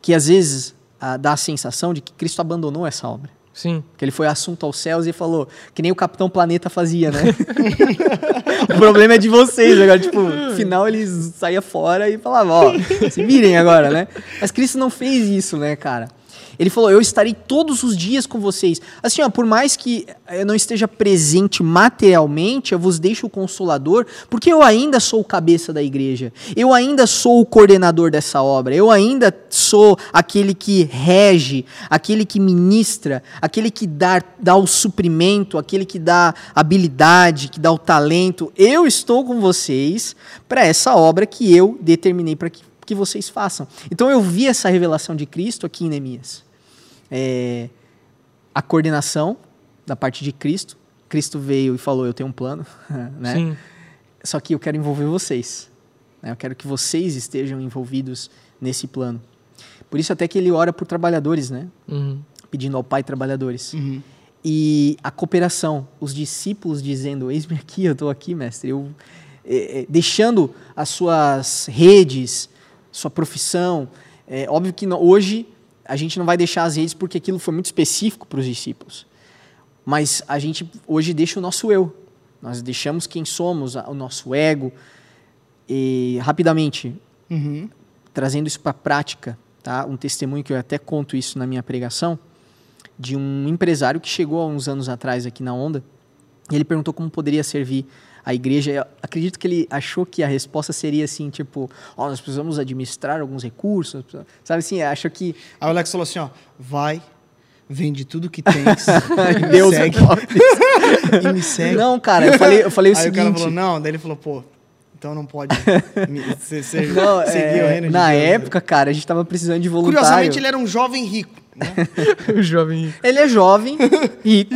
Que às vezes ah, dá a sensação de que Cristo abandonou essa obra. Sim. Que ele foi assunto aos céus e falou, que nem o Capitão Planeta fazia, né? <laughs> o problema é de vocês. Agora, tipo, no final eles saía fora e falavam, ó, se virem agora, né? Mas Cristo não fez isso, né, cara? Ele falou, eu estarei todos os dias com vocês. Assim, ó, por mais que eu não esteja presente materialmente, eu vos deixo o consolador, porque eu ainda sou o cabeça da igreja. Eu ainda sou o coordenador dessa obra. Eu ainda sou aquele que rege, aquele que ministra, aquele que dá, dá o suprimento, aquele que dá habilidade, que dá o talento. Eu estou com vocês para essa obra que eu determinei para que, que vocês façam. Então eu vi essa revelação de Cristo aqui em Neemias. É, a coordenação da parte de Cristo. Cristo veio e falou: Eu tenho um plano, <laughs> né? Sim. Só que eu quero envolver vocês. né? Eu quero que vocês estejam envolvidos nesse plano. Por isso até que ele ora por trabalhadores, né? Uhum. Pedindo ao Pai trabalhadores. Uhum. E a cooperação, os discípulos dizendo: Eis-me aqui, eu estou aqui, mestre. Eu, eh, eh, deixando as suas redes, sua profissão, É óbvio que hoje a gente não vai deixar as redes porque aquilo foi muito específico para os discípulos. Mas a gente hoje deixa o nosso eu. Nós deixamos quem somos, o nosso ego. E rapidamente, Uhum. trazendo isso para a prática, tá? Um testemunho que eu até conto isso na minha pregação, de um empresário que chegou há uns anos atrás aqui na Onda, e ele perguntou como poderia servir a igreja. Acredito que ele achou que a resposta seria assim, tipo, ó, nós precisamos administrar alguns recursos, sabe assim, achou que Aí o Alex falou assim, ó, vai, vende tudo que tens <laughs> e Deus segue. <laughs> e me segue. Não, cara, eu falei, eu falei o <laughs> Aí o seguinte, cara falou, não, daí ele falou, pô, então não pode me, ser, ser, não, seguir é, o reino de na Deus, né? época, cara, a gente tava precisando de voluntário. Curiosamente, ele era um jovem rico. Né? <laughs> o jovem. Ele é jovem, <laughs> rico,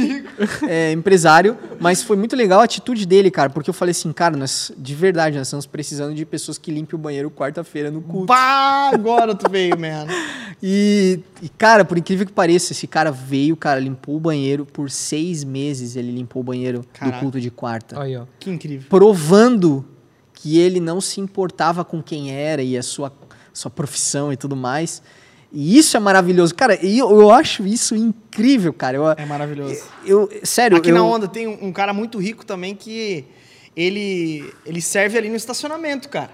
é, empresário, mas foi muito legal a atitude dele, cara, porque eu falei assim, cara, nós, de verdade, nós estamos precisando de pessoas que limpem o banheiro quarta-feira no culto. Pá, agora tu veio, mano. <laughs> E, e, cara, por incrível que pareça, esse cara veio, cara, limpou o banheiro por seis meses, ele limpou o banheiro Caraca. do culto de quarta. Aí, ó. Que incrível. Provando que ele não se importava com quem era e a sua, sua profissão e tudo mais. E isso é maravilhoso. Cara, e eu, eu acho isso incrível, cara. Eu, É maravilhoso. eu, sério, Aqui eu, na Onda tem um, um cara muito rico também que ele, ele serve ali no estacionamento, cara.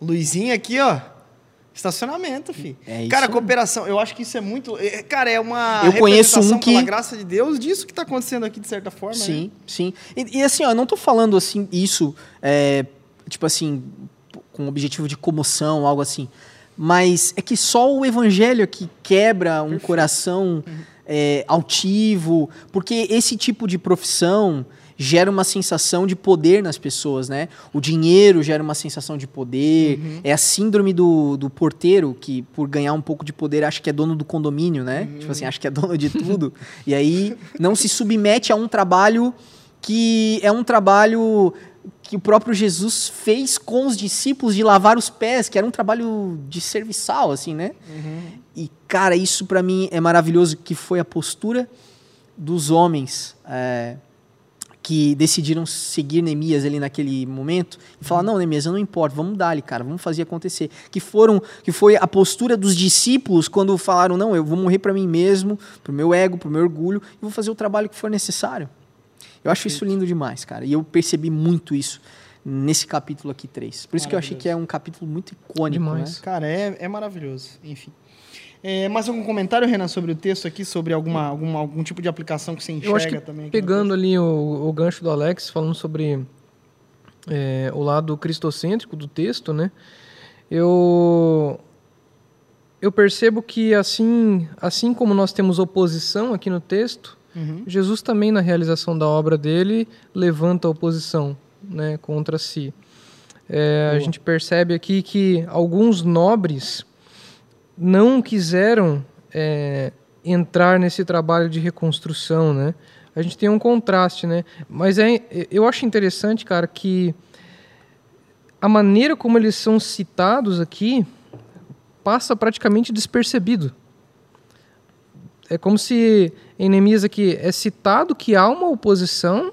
Luizinho aqui, ó. Estacionamento, fi. É isso cara, cooperação, eu acho que isso é muito. é, Cara, é uma. Eu conheço um que- Pela graça de Deus, disso que tá acontecendo aqui, de certa forma. né? Sim, sim. E, e assim, ó, eu não tô falando assim, isso, é, tipo assim, com objetivo de comoção, algo assim. Mas é que só o evangelho que quebra um coração é, altivo, porque esse tipo de profissão gera uma sensação de poder nas pessoas, né? O dinheiro gera uma sensação de poder. É a síndrome do, do porteiro, que por ganhar um pouco de poder acha que é dono do condomínio, né? Tipo assim, acha que é dono de tudo. e aí não se submete a um trabalho que é um trabalho que o próprio Jesus fez com os discípulos de lavar os pés, que era um trabalho de serviçal, assim, né? E, cara, isso pra mim é maravilhoso, que foi a postura dos homens é, que decidiram seguir Neemias ali naquele momento e falar, não, Neemias, eu não importa, vamos dar ali, cara, vamos fazer acontecer. Que foram, que foi a postura dos discípulos quando falaram, não, eu vou morrer para mim mesmo, pro meu ego, pro meu orgulho, e vou fazer o trabalho que for necessário. Eu acho isso lindo demais, cara. E eu percebi muito isso nesse capítulo aqui 3. Por isso que eu achei que é um capítulo muito icônico, Demais. né? Cara, é, é maravilhoso. Enfim. É, mais algum comentário, Renan, sobre o texto aqui? Sobre alguma, alguma, algum tipo de aplicação que você enxerga Eu acho que também? pegando ali o, o gancho do Alex, falando sobre é, o lado cristocêntrico do texto, né? Eu eu percebo que assim, assim como nós temos oposição aqui no texto, Uhum. Jesus também na realização da obra dele levanta a oposição, né, contra si. É, a gente percebe aqui que alguns nobres não quiseram é, entrar nesse trabalho de reconstrução, né? A gente tem um contraste, né? Mas é, eu acho interessante, cara, que a maneira como eles são citados aqui passa praticamente despercebido. É como se em Neemias aqui é citado que há uma oposição,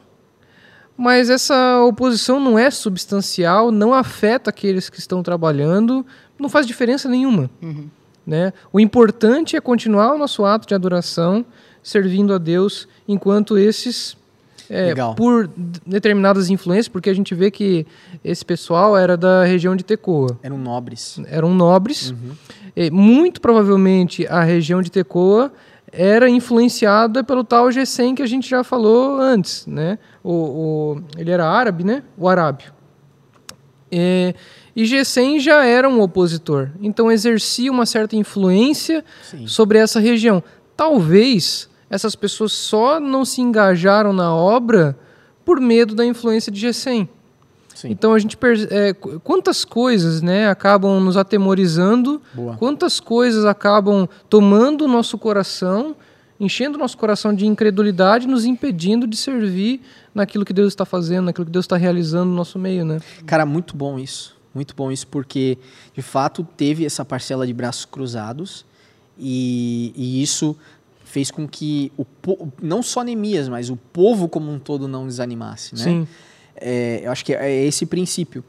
mas essa oposição não é substancial, não afeta aqueles que estão trabalhando, não faz diferença nenhuma. Uhum. Né? O importante é continuar o nosso ato de adoração, servindo a Deus, enquanto esses, é, por determinadas influências, porque a gente vê que esse pessoal era da região de Tecoa, Eram nobres. eram nobres, Uhum. e muito provavelmente a região de Tecoa era influenciada pelo tal Gesem que a gente já falou antes, né? O, o- ele era árabe, né? O arábio. É, e Gesem já era um opositor, então exercia uma certa influência Sim. sobre essa região. Talvez essas pessoas só não se engajaram na obra por medo da influência de Gesem. Sim. Então a gente é, qu- quantas coisas, né, acabam nos atemorizando, Boa. quantas coisas acabam tomando o nosso coração, enchendo o nosso coração de incredulidade, nos impedindo de servir naquilo que Deus está fazendo, naquilo que Deus está realizando no nosso meio, né? Cara, muito bom isso. Muito bom isso, porque de fato teve essa parcela de braços cruzados e, e isso fez com que o não só Neemias, mas o povo como um todo não desanimasse, né? Sim. É, eu acho que é esse princípio.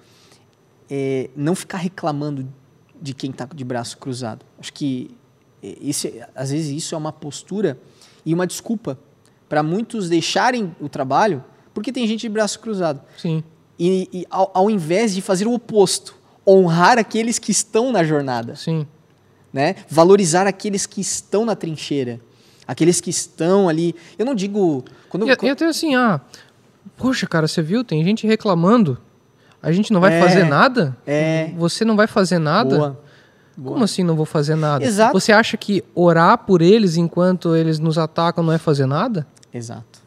É, não ficar reclamando de quem está de braço cruzado. Acho que esse, às vezes isso é uma postura e uma desculpa para muitos deixarem o trabalho porque tem gente de braço cruzado. Sim. E, e ao, ao, invés de fazer o oposto, honrar aqueles que estão na jornada. Sim. Né? Valorizar aqueles que estão na trincheira. Aqueles que estão ali. Eu não digo. Quando, e, quando... e até assim, ah, poxa, cara, você viu? Tem gente reclamando. A gente não vai é, fazer nada? É. Você não vai fazer nada? Boa. Boa. Como assim não vou fazer nada? Exato. Você acha que orar por eles enquanto eles nos atacam não é fazer nada? Exato.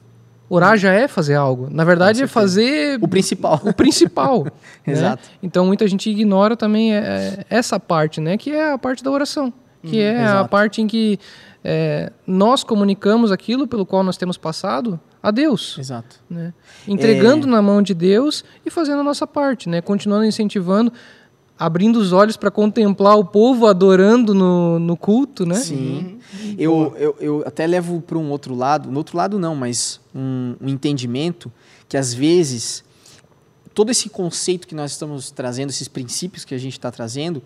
Orar já é fazer algo. Na verdade, é fazer. O principal. O principal. <laughs> né? Exato. Então, muita gente ignora também é, é essa parte, né? Que é a parte da oração. Que hum, é exato. a parte em que é, nós comunicamos aquilo pelo qual nós temos passado a Deus. Exato. Né? Entregando é... na mão de Deus e fazendo a nossa parte, né? Continuando incentivando abrindo os olhos para contemplar o povo adorando no, no culto, né? Sim. Uhum. Eu, eu, eu até levo para um outro lado, no outro lado não, mas um, um entendimento que às vezes todo esse conceito que nós estamos trazendo, esses princípios que a gente está trazendo,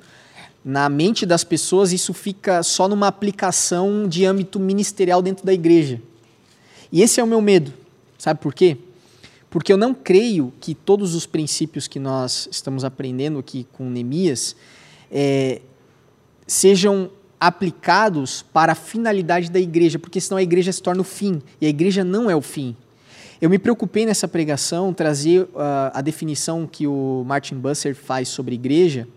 na mente das pessoas isso fica só numa aplicação de âmbito ministerial dentro da igreja. E esse é o meu medo. Sabe por quê? Porque eu não creio que todos os princípios que nós estamos aprendendo aqui com Neemias é, sejam aplicados para a finalidade da igreja, porque senão a igreja se torna o fim, e a igreja não é o fim. Eu me preocupei nessa pregação trazer uh, a definição que o Martin Busser faz sobre igreja,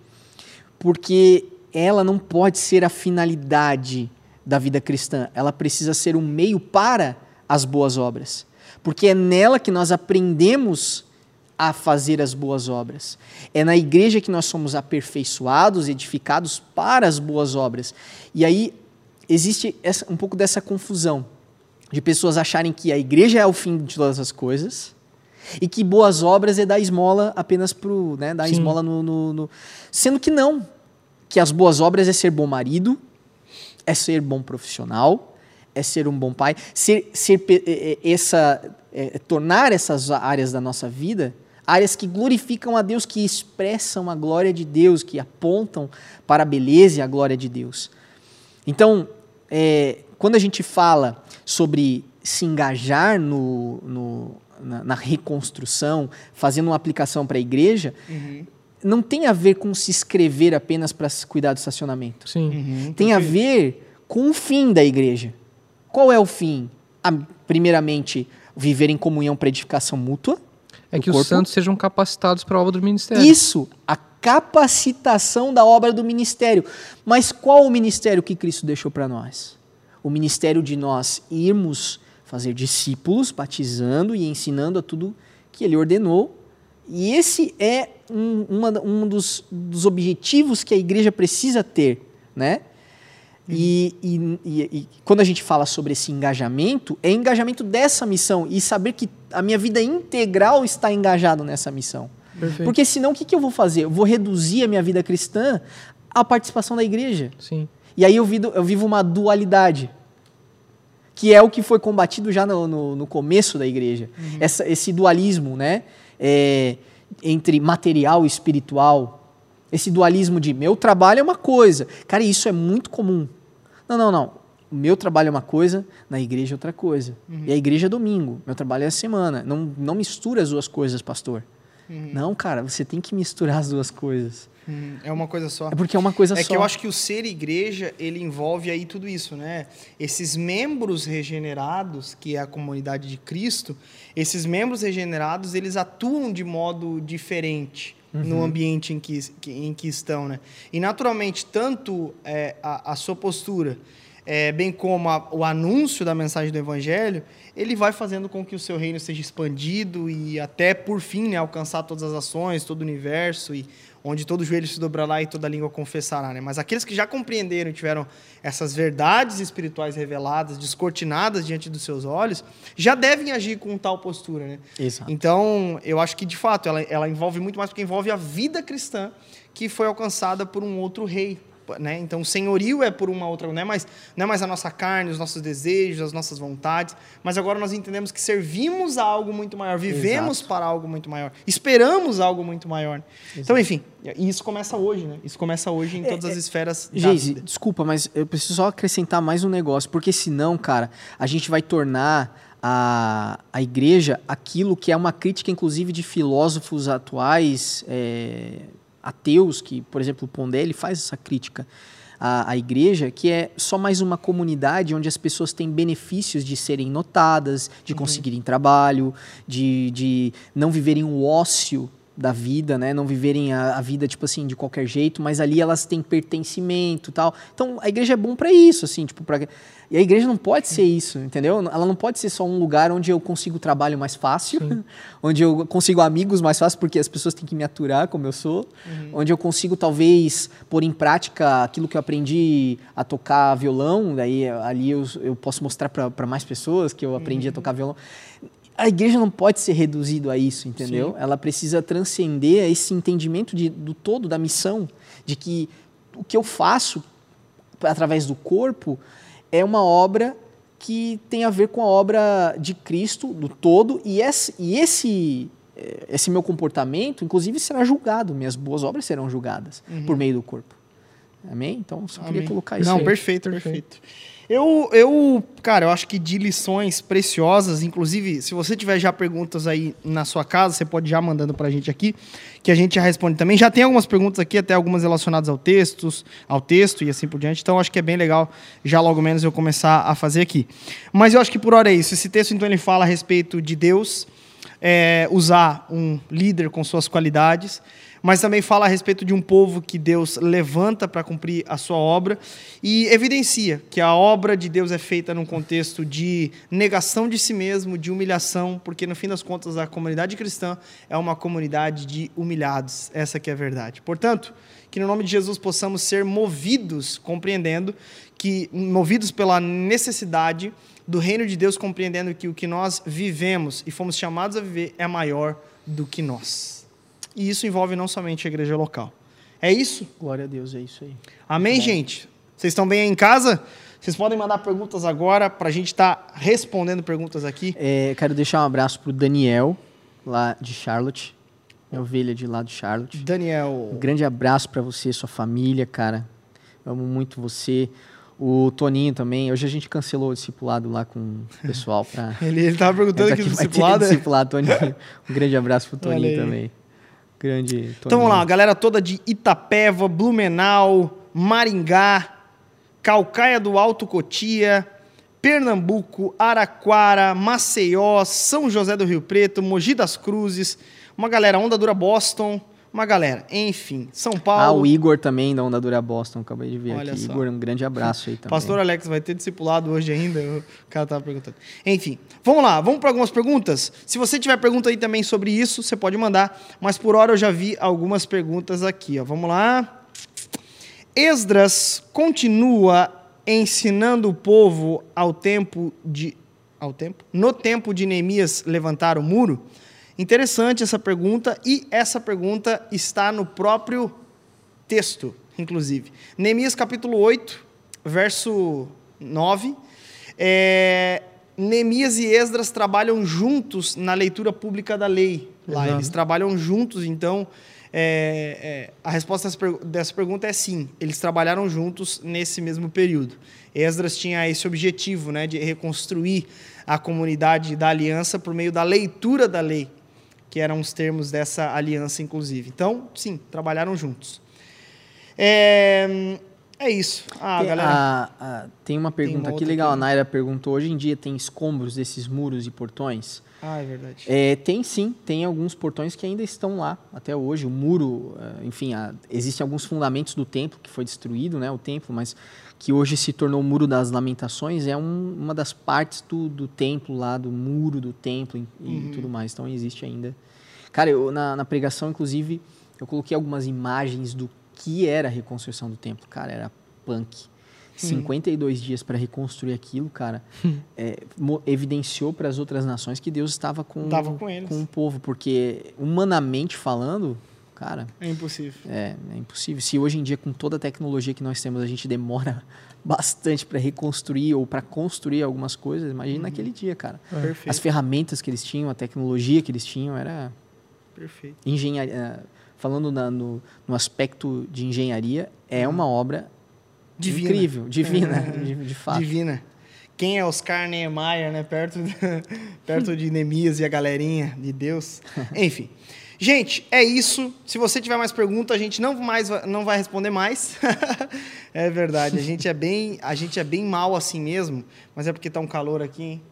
porque ela não pode ser a finalidade da vida cristã, ela precisa ser um meio para as boas obras porque é nela que nós aprendemos a fazer as boas obras. É na igreja que nós somos aperfeiçoados, edificados para as boas obras. E aí existe essa, um pouco dessa confusão de pessoas acharem que a igreja é o fim de todas as coisas e que boas obras é dar esmola apenas para né, dar Sim. esmola no, no, no, sendo que não, que as boas obras é ser bom marido, é ser bom profissional, é ser um bom pai, ser, ser é, é, essa, é, tornar essas áreas da nossa vida áreas que glorificam a Deus, que expressam a glória de Deus, que apontam para a beleza e a glória de Deus. Então, é, quando a gente fala sobre se engajar no, no na, na, reconstrução, fazendo uma aplicação para a igreja, uhum. não tem a ver com se inscrever apenas para cuidar do estacionamento. Sim. Uhum, tem a ver com o fim da igreja. Qual é o fim? A, primeiramente, viver em comunhão para edificação mútua. É que corpo. os santos sejam capacitados para a obra do ministério. Isso, a capacitação da obra do ministério. Mas qual o ministério que Cristo deixou para nós? O ministério de nós irmos fazer discípulos, batizando e ensinando a tudo que ele ordenou. E esse é um, uma, um dos, dos objetivos que a igreja precisa ter, né? E, e, e, e, quando a gente fala sobre esse engajamento, é engajamento dessa missão e saber que a minha vida integral está engajado nessa missão. Perfeito. Porque senão o que, que eu vou fazer? Eu vou reduzir a minha vida cristã à participação da igreja. Sim. E aí eu vivo, eu vivo uma dualidade, que é o que foi combatido já no, no, no começo da igreja. Uhum. Essa, esse dualismo né? É, entre material e espiritual. Esse dualismo de meu trabalho é uma coisa. Cara, isso é muito comum. Não, não, não. O meu trabalho é uma coisa, na igreja é outra coisa. Uhum. E a igreja é domingo, meu trabalho é a semana. Não, não mistura as duas coisas, pastor. Uhum. Não, cara, você tem que misturar as duas coisas. Uhum. É uma coisa só. É porque é uma coisa é só. É que eu acho que o ser igreja, ele envolve aí tudo isso, né? Esses membros regenerados, que é a comunidade de Cristo, esses membros regenerados, eles atuam de modo diferente uhum. no ambiente em que, em que estão. Né? E, naturalmente, tanto é, a, a sua postura, é, bem como a, o anúncio da mensagem do Evangelho, ele vai fazendo com que o seu reino seja expandido e até, por fim, né, alcançar todas as ações, todo o universo e onde todo joelho se dobrará e toda língua confessará. Né? Mas aqueles que já compreenderam e tiveram essas verdades espirituais reveladas, descortinadas diante dos seus olhos, já devem agir com tal postura. Né? Exato. Então, eu acho que, de fato, ela, ela envolve muito mais, porque envolve a vida cristã que foi alcançada por um outro rei, né? Então, o senhorio é por uma outra, não é mais, não é mais a nossa carne, os nossos desejos, as nossas vontades, mas agora nós entendemos que servimos a algo muito maior, vivemos Exato. para algo muito maior, esperamos algo muito maior. Então, enfim, e isso começa hoje, né? Isso começa hoje em todas as esferas da Geise, desculpa, mas eu preciso só acrescentar mais um negócio, porque senão, cara, a gente vai tornar a, a igreja aquilo que é uma crítica, inclusive, de filósofos atuais, é, ateus, que, por exemplo, o Pondé, ele faz essa crítica à, à igreja, que é só mais uma comunidade onde as pessoas têm benefícios de serem notadas, de conseguirem trabalho, de, de não viverem o ócio da vida, né? Não viverem a, a vida, tipo assim, de qualquer jeito, mas ali elas têm pertencimento e tal. Então, a igreja é bom para isso, assim, tipo, pra... E a igreja não pode ser isso, entendeu? Ela não pode ser só um lugar onde eu consigo trabalho mais fácil, <laughs> onde eu consigo amigos mais fácil, porque as pessoas têm que me aturar como eu sou, onde eu consigo, talvez, pôr em prática aquilo que eu aprendi a tocar violão, daí ali eu, eu posso mostrar para mais pessoas que eu aprendi a tocar violão a igreja não pode ser reduzido a isso, entendeu? Ela precisa transcender esse entendimento de, do todo, da missão, de que o que eu faço através do corpo é uma obra que tem a ver com a obra de Cristo, do todo, e esse, e esse, eh, esse meu comportamento, inclusive, será julgado, minhas boas obras serão julgadas por meio do corpo. Amém? Então, só queria Amém. colocar isso Não, aí. perfeito, perfeito. Eu, eu, cara, eu acho que de lições preciosas, inclusive, se você tiver já perguntas aí na sua casa, você pode já mandando pra gente aqui, que a gente já responde também. Já tem algumas perguntas aqui, até algumas relacionadas ao textos, ao texto e assim por diante. Então, acho que é bem legal já logo menos eu começar a fazer aqui. Mas eu acho que por hora é isso. Esse texto, então, ele fala a respeito de Deus, é, usar um líder com suas qualidades, mas também fala a respeito de um povo que Deus levanta para cumprir a sua obra e evidencia que a obra de Deus é feita num contexto de negação de si mesmo, de humilhação, porque no fim das contas a comunidade cristã é uma comunidade de humilhados, essa que é a verdade. Portanto, que no nome de Jesus possamos ser movidos, compreendendo que movidos pela necessidade do reino de Deus, compreendendo que o que nós vivemos e fomos chamados a viver é maior do que nós. E isso envolve não somente a igreja local. É isso? Glória a Deus, é isso aí. Amém, gente? Vocês estão bem aí em casa? Vocês podem mandar perguntas agora para a gente estar respondendo perguntas aqui. É, quero deixar um abraço pro Daniel, lá de Charlotte. Minha ovelha de lá de Charlotte. Um Daniel. grande abraço para você, sua família, cara. Amo muito você. O Toninho também. Hoje a gente cancelou o discipulado lá com o pessoal. Pra... <laughs> Ele, ele tava perguntando Ele aqui vai ter discipulado. é? discipulado, Toninho. Um grande abraço pro Olha Toninho também. Grande Toninho. Então vamos lá, a galera toda de Itapeva, Blumenau, Maringá, Calcaia do Alto Cotia, Pernambuco, Araquara, Maceió, São José do Rio Preto, Mogi das Cruzes, uma galera, Onda Dura Boston, uma galera, enfim, São Ah, Paulo. o Igor também, da Onda Dura Boston. Acabei de ver Olha aqui. só. Igor, um grande abraço aí também. Pastor Alex vai ter discipulado hoje ainda? <laughs> O cara tava perguntando. Enfim, vamos lá, vamos para algumas perguntas. Se você tiver pergunta aí também sobre isso, você pode mandar, mas por hora eu já vi algumas perguntas aqui, ó. Vamos lá. Esdras continua ensinando o povo ao tempo de ao tempo, no tempo de Neemias levantar o muro? Interessante essa pergunta e essa pergunta está no próprio texto, inclusive. Neemias capítulo 8, verso 9. É, Neemias e Esdras trabalham juntos na leitura pública da lei. Lá Exato. eles trabalham juntos, então é, é, a resposta dessa pergu- dessa pergunta é sim. Eles trabalharam juntos nesse mesmo período. Esdras tinha esse objetivo, né, de reconstruir a comunidade da aliança por meio da leitura da lei, que eram os termos dessa aliança, inclusive. Então, sim, trabalharam juntos. É, é isso. Ah, Tem, galera. a- a- tem uma pergunta uma aqui legal. A pergunta. Naira perguntou: hoje em dia tem escombros desses muros e portões? Ah, é verdade. É, tem sim, tem alguns portões que ainda estão lá até hoje. O muro, eh, enfim, a- existem alguns fundamentos do templo que foi destruído, né? O templo, mas que hoje se tornou o muro das lamentações é um- uma das partes do, do templo lá, do muro do templo e, Uhum. tudo mais. Então existe ainda. Cara, eu, na, na pregação, inclusive, eu coloquei algumas imagens do que era a reconstrução do templo. Cara, era punk. 52 dias para reconstruir aquilo, cara, <laughs> é, evidenciou para as outras nações que Deus estava com, Tava com eles. o povo, porque humanamente falando, cara. É impossível. É, é impossível. Se hoje em dia, com toda a tecnologia que nós temos, a gente demora <laughs> bastante para reconstruir ou para construir algumas coisas, imagina uhum. naquele dia, cara. É. Perfeito. As ferramentas que eles tinham, a tecnologia que eles tinham, era. Perfeito. Engenharia. Eh, falando na, no, no aspecto de engenharia, é uhum. uma obra divina. incrível, divina, é. de, de fato. Divina quem é Oscar Niemeyer, né? Perto de, <laughs> perto de Neemias e a galerinha de Deus. <laughs> Enfim. Gente, é isso. Se você tiver mais perguntas, a gente não, mais, não vai responder mais. <laughs> é verdade. A gente é bem, a gente é bem mal assim mesmo, mas é porque tá um calor aqui, hein?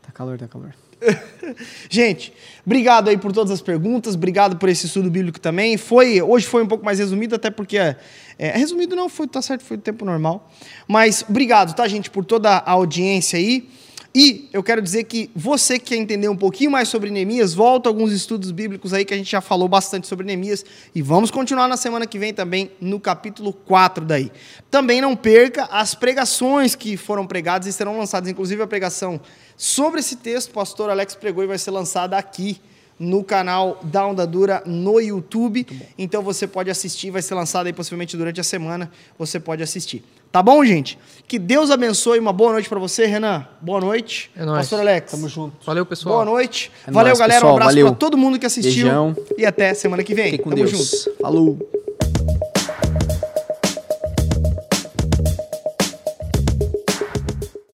Tá calor, tá calor. <laughs> Gente, obrigado aí por todas as perguntas, obrigado por esse estudo bíblico também. Foi hoje foi um pouco mais resumido, até porque é, é, resumido não foi, tá certo, foi o tempo normal. Mas obrigado, tá, gente, por toda a audiência aí. E eu quero dizer que você que quer entender um pouquinho mais sobre Neemias, volta alguns estudos bíblicos aí que a gente já falou bastante sobre Neemias e vamos continuar na semana que vem também no capítulo 4 daí. Também não perca as pregações que foram pregadas e serão lançadas, inclusive a pregação sobre esse texto, o pastor Alex pregou e vai ser lançada aqui no canal da Onda Dura no YouTube. Então você pode assistir, vai ser lançado aí possivelmente durante a semana, você pode assistir. Tá bom, gente? Que Deus abençoe, uma boa noite para você, Renan. Boa noite. É nóis. Pastor Alex. Tamo junto. Valeu, pessoal. Boa noite. É Valeu, nóis, galera. Pessoal. Um abraço para todo mundo que assistiu. Beijão. E até semana que vem. Fique com Tamo Deus. junto. Falou.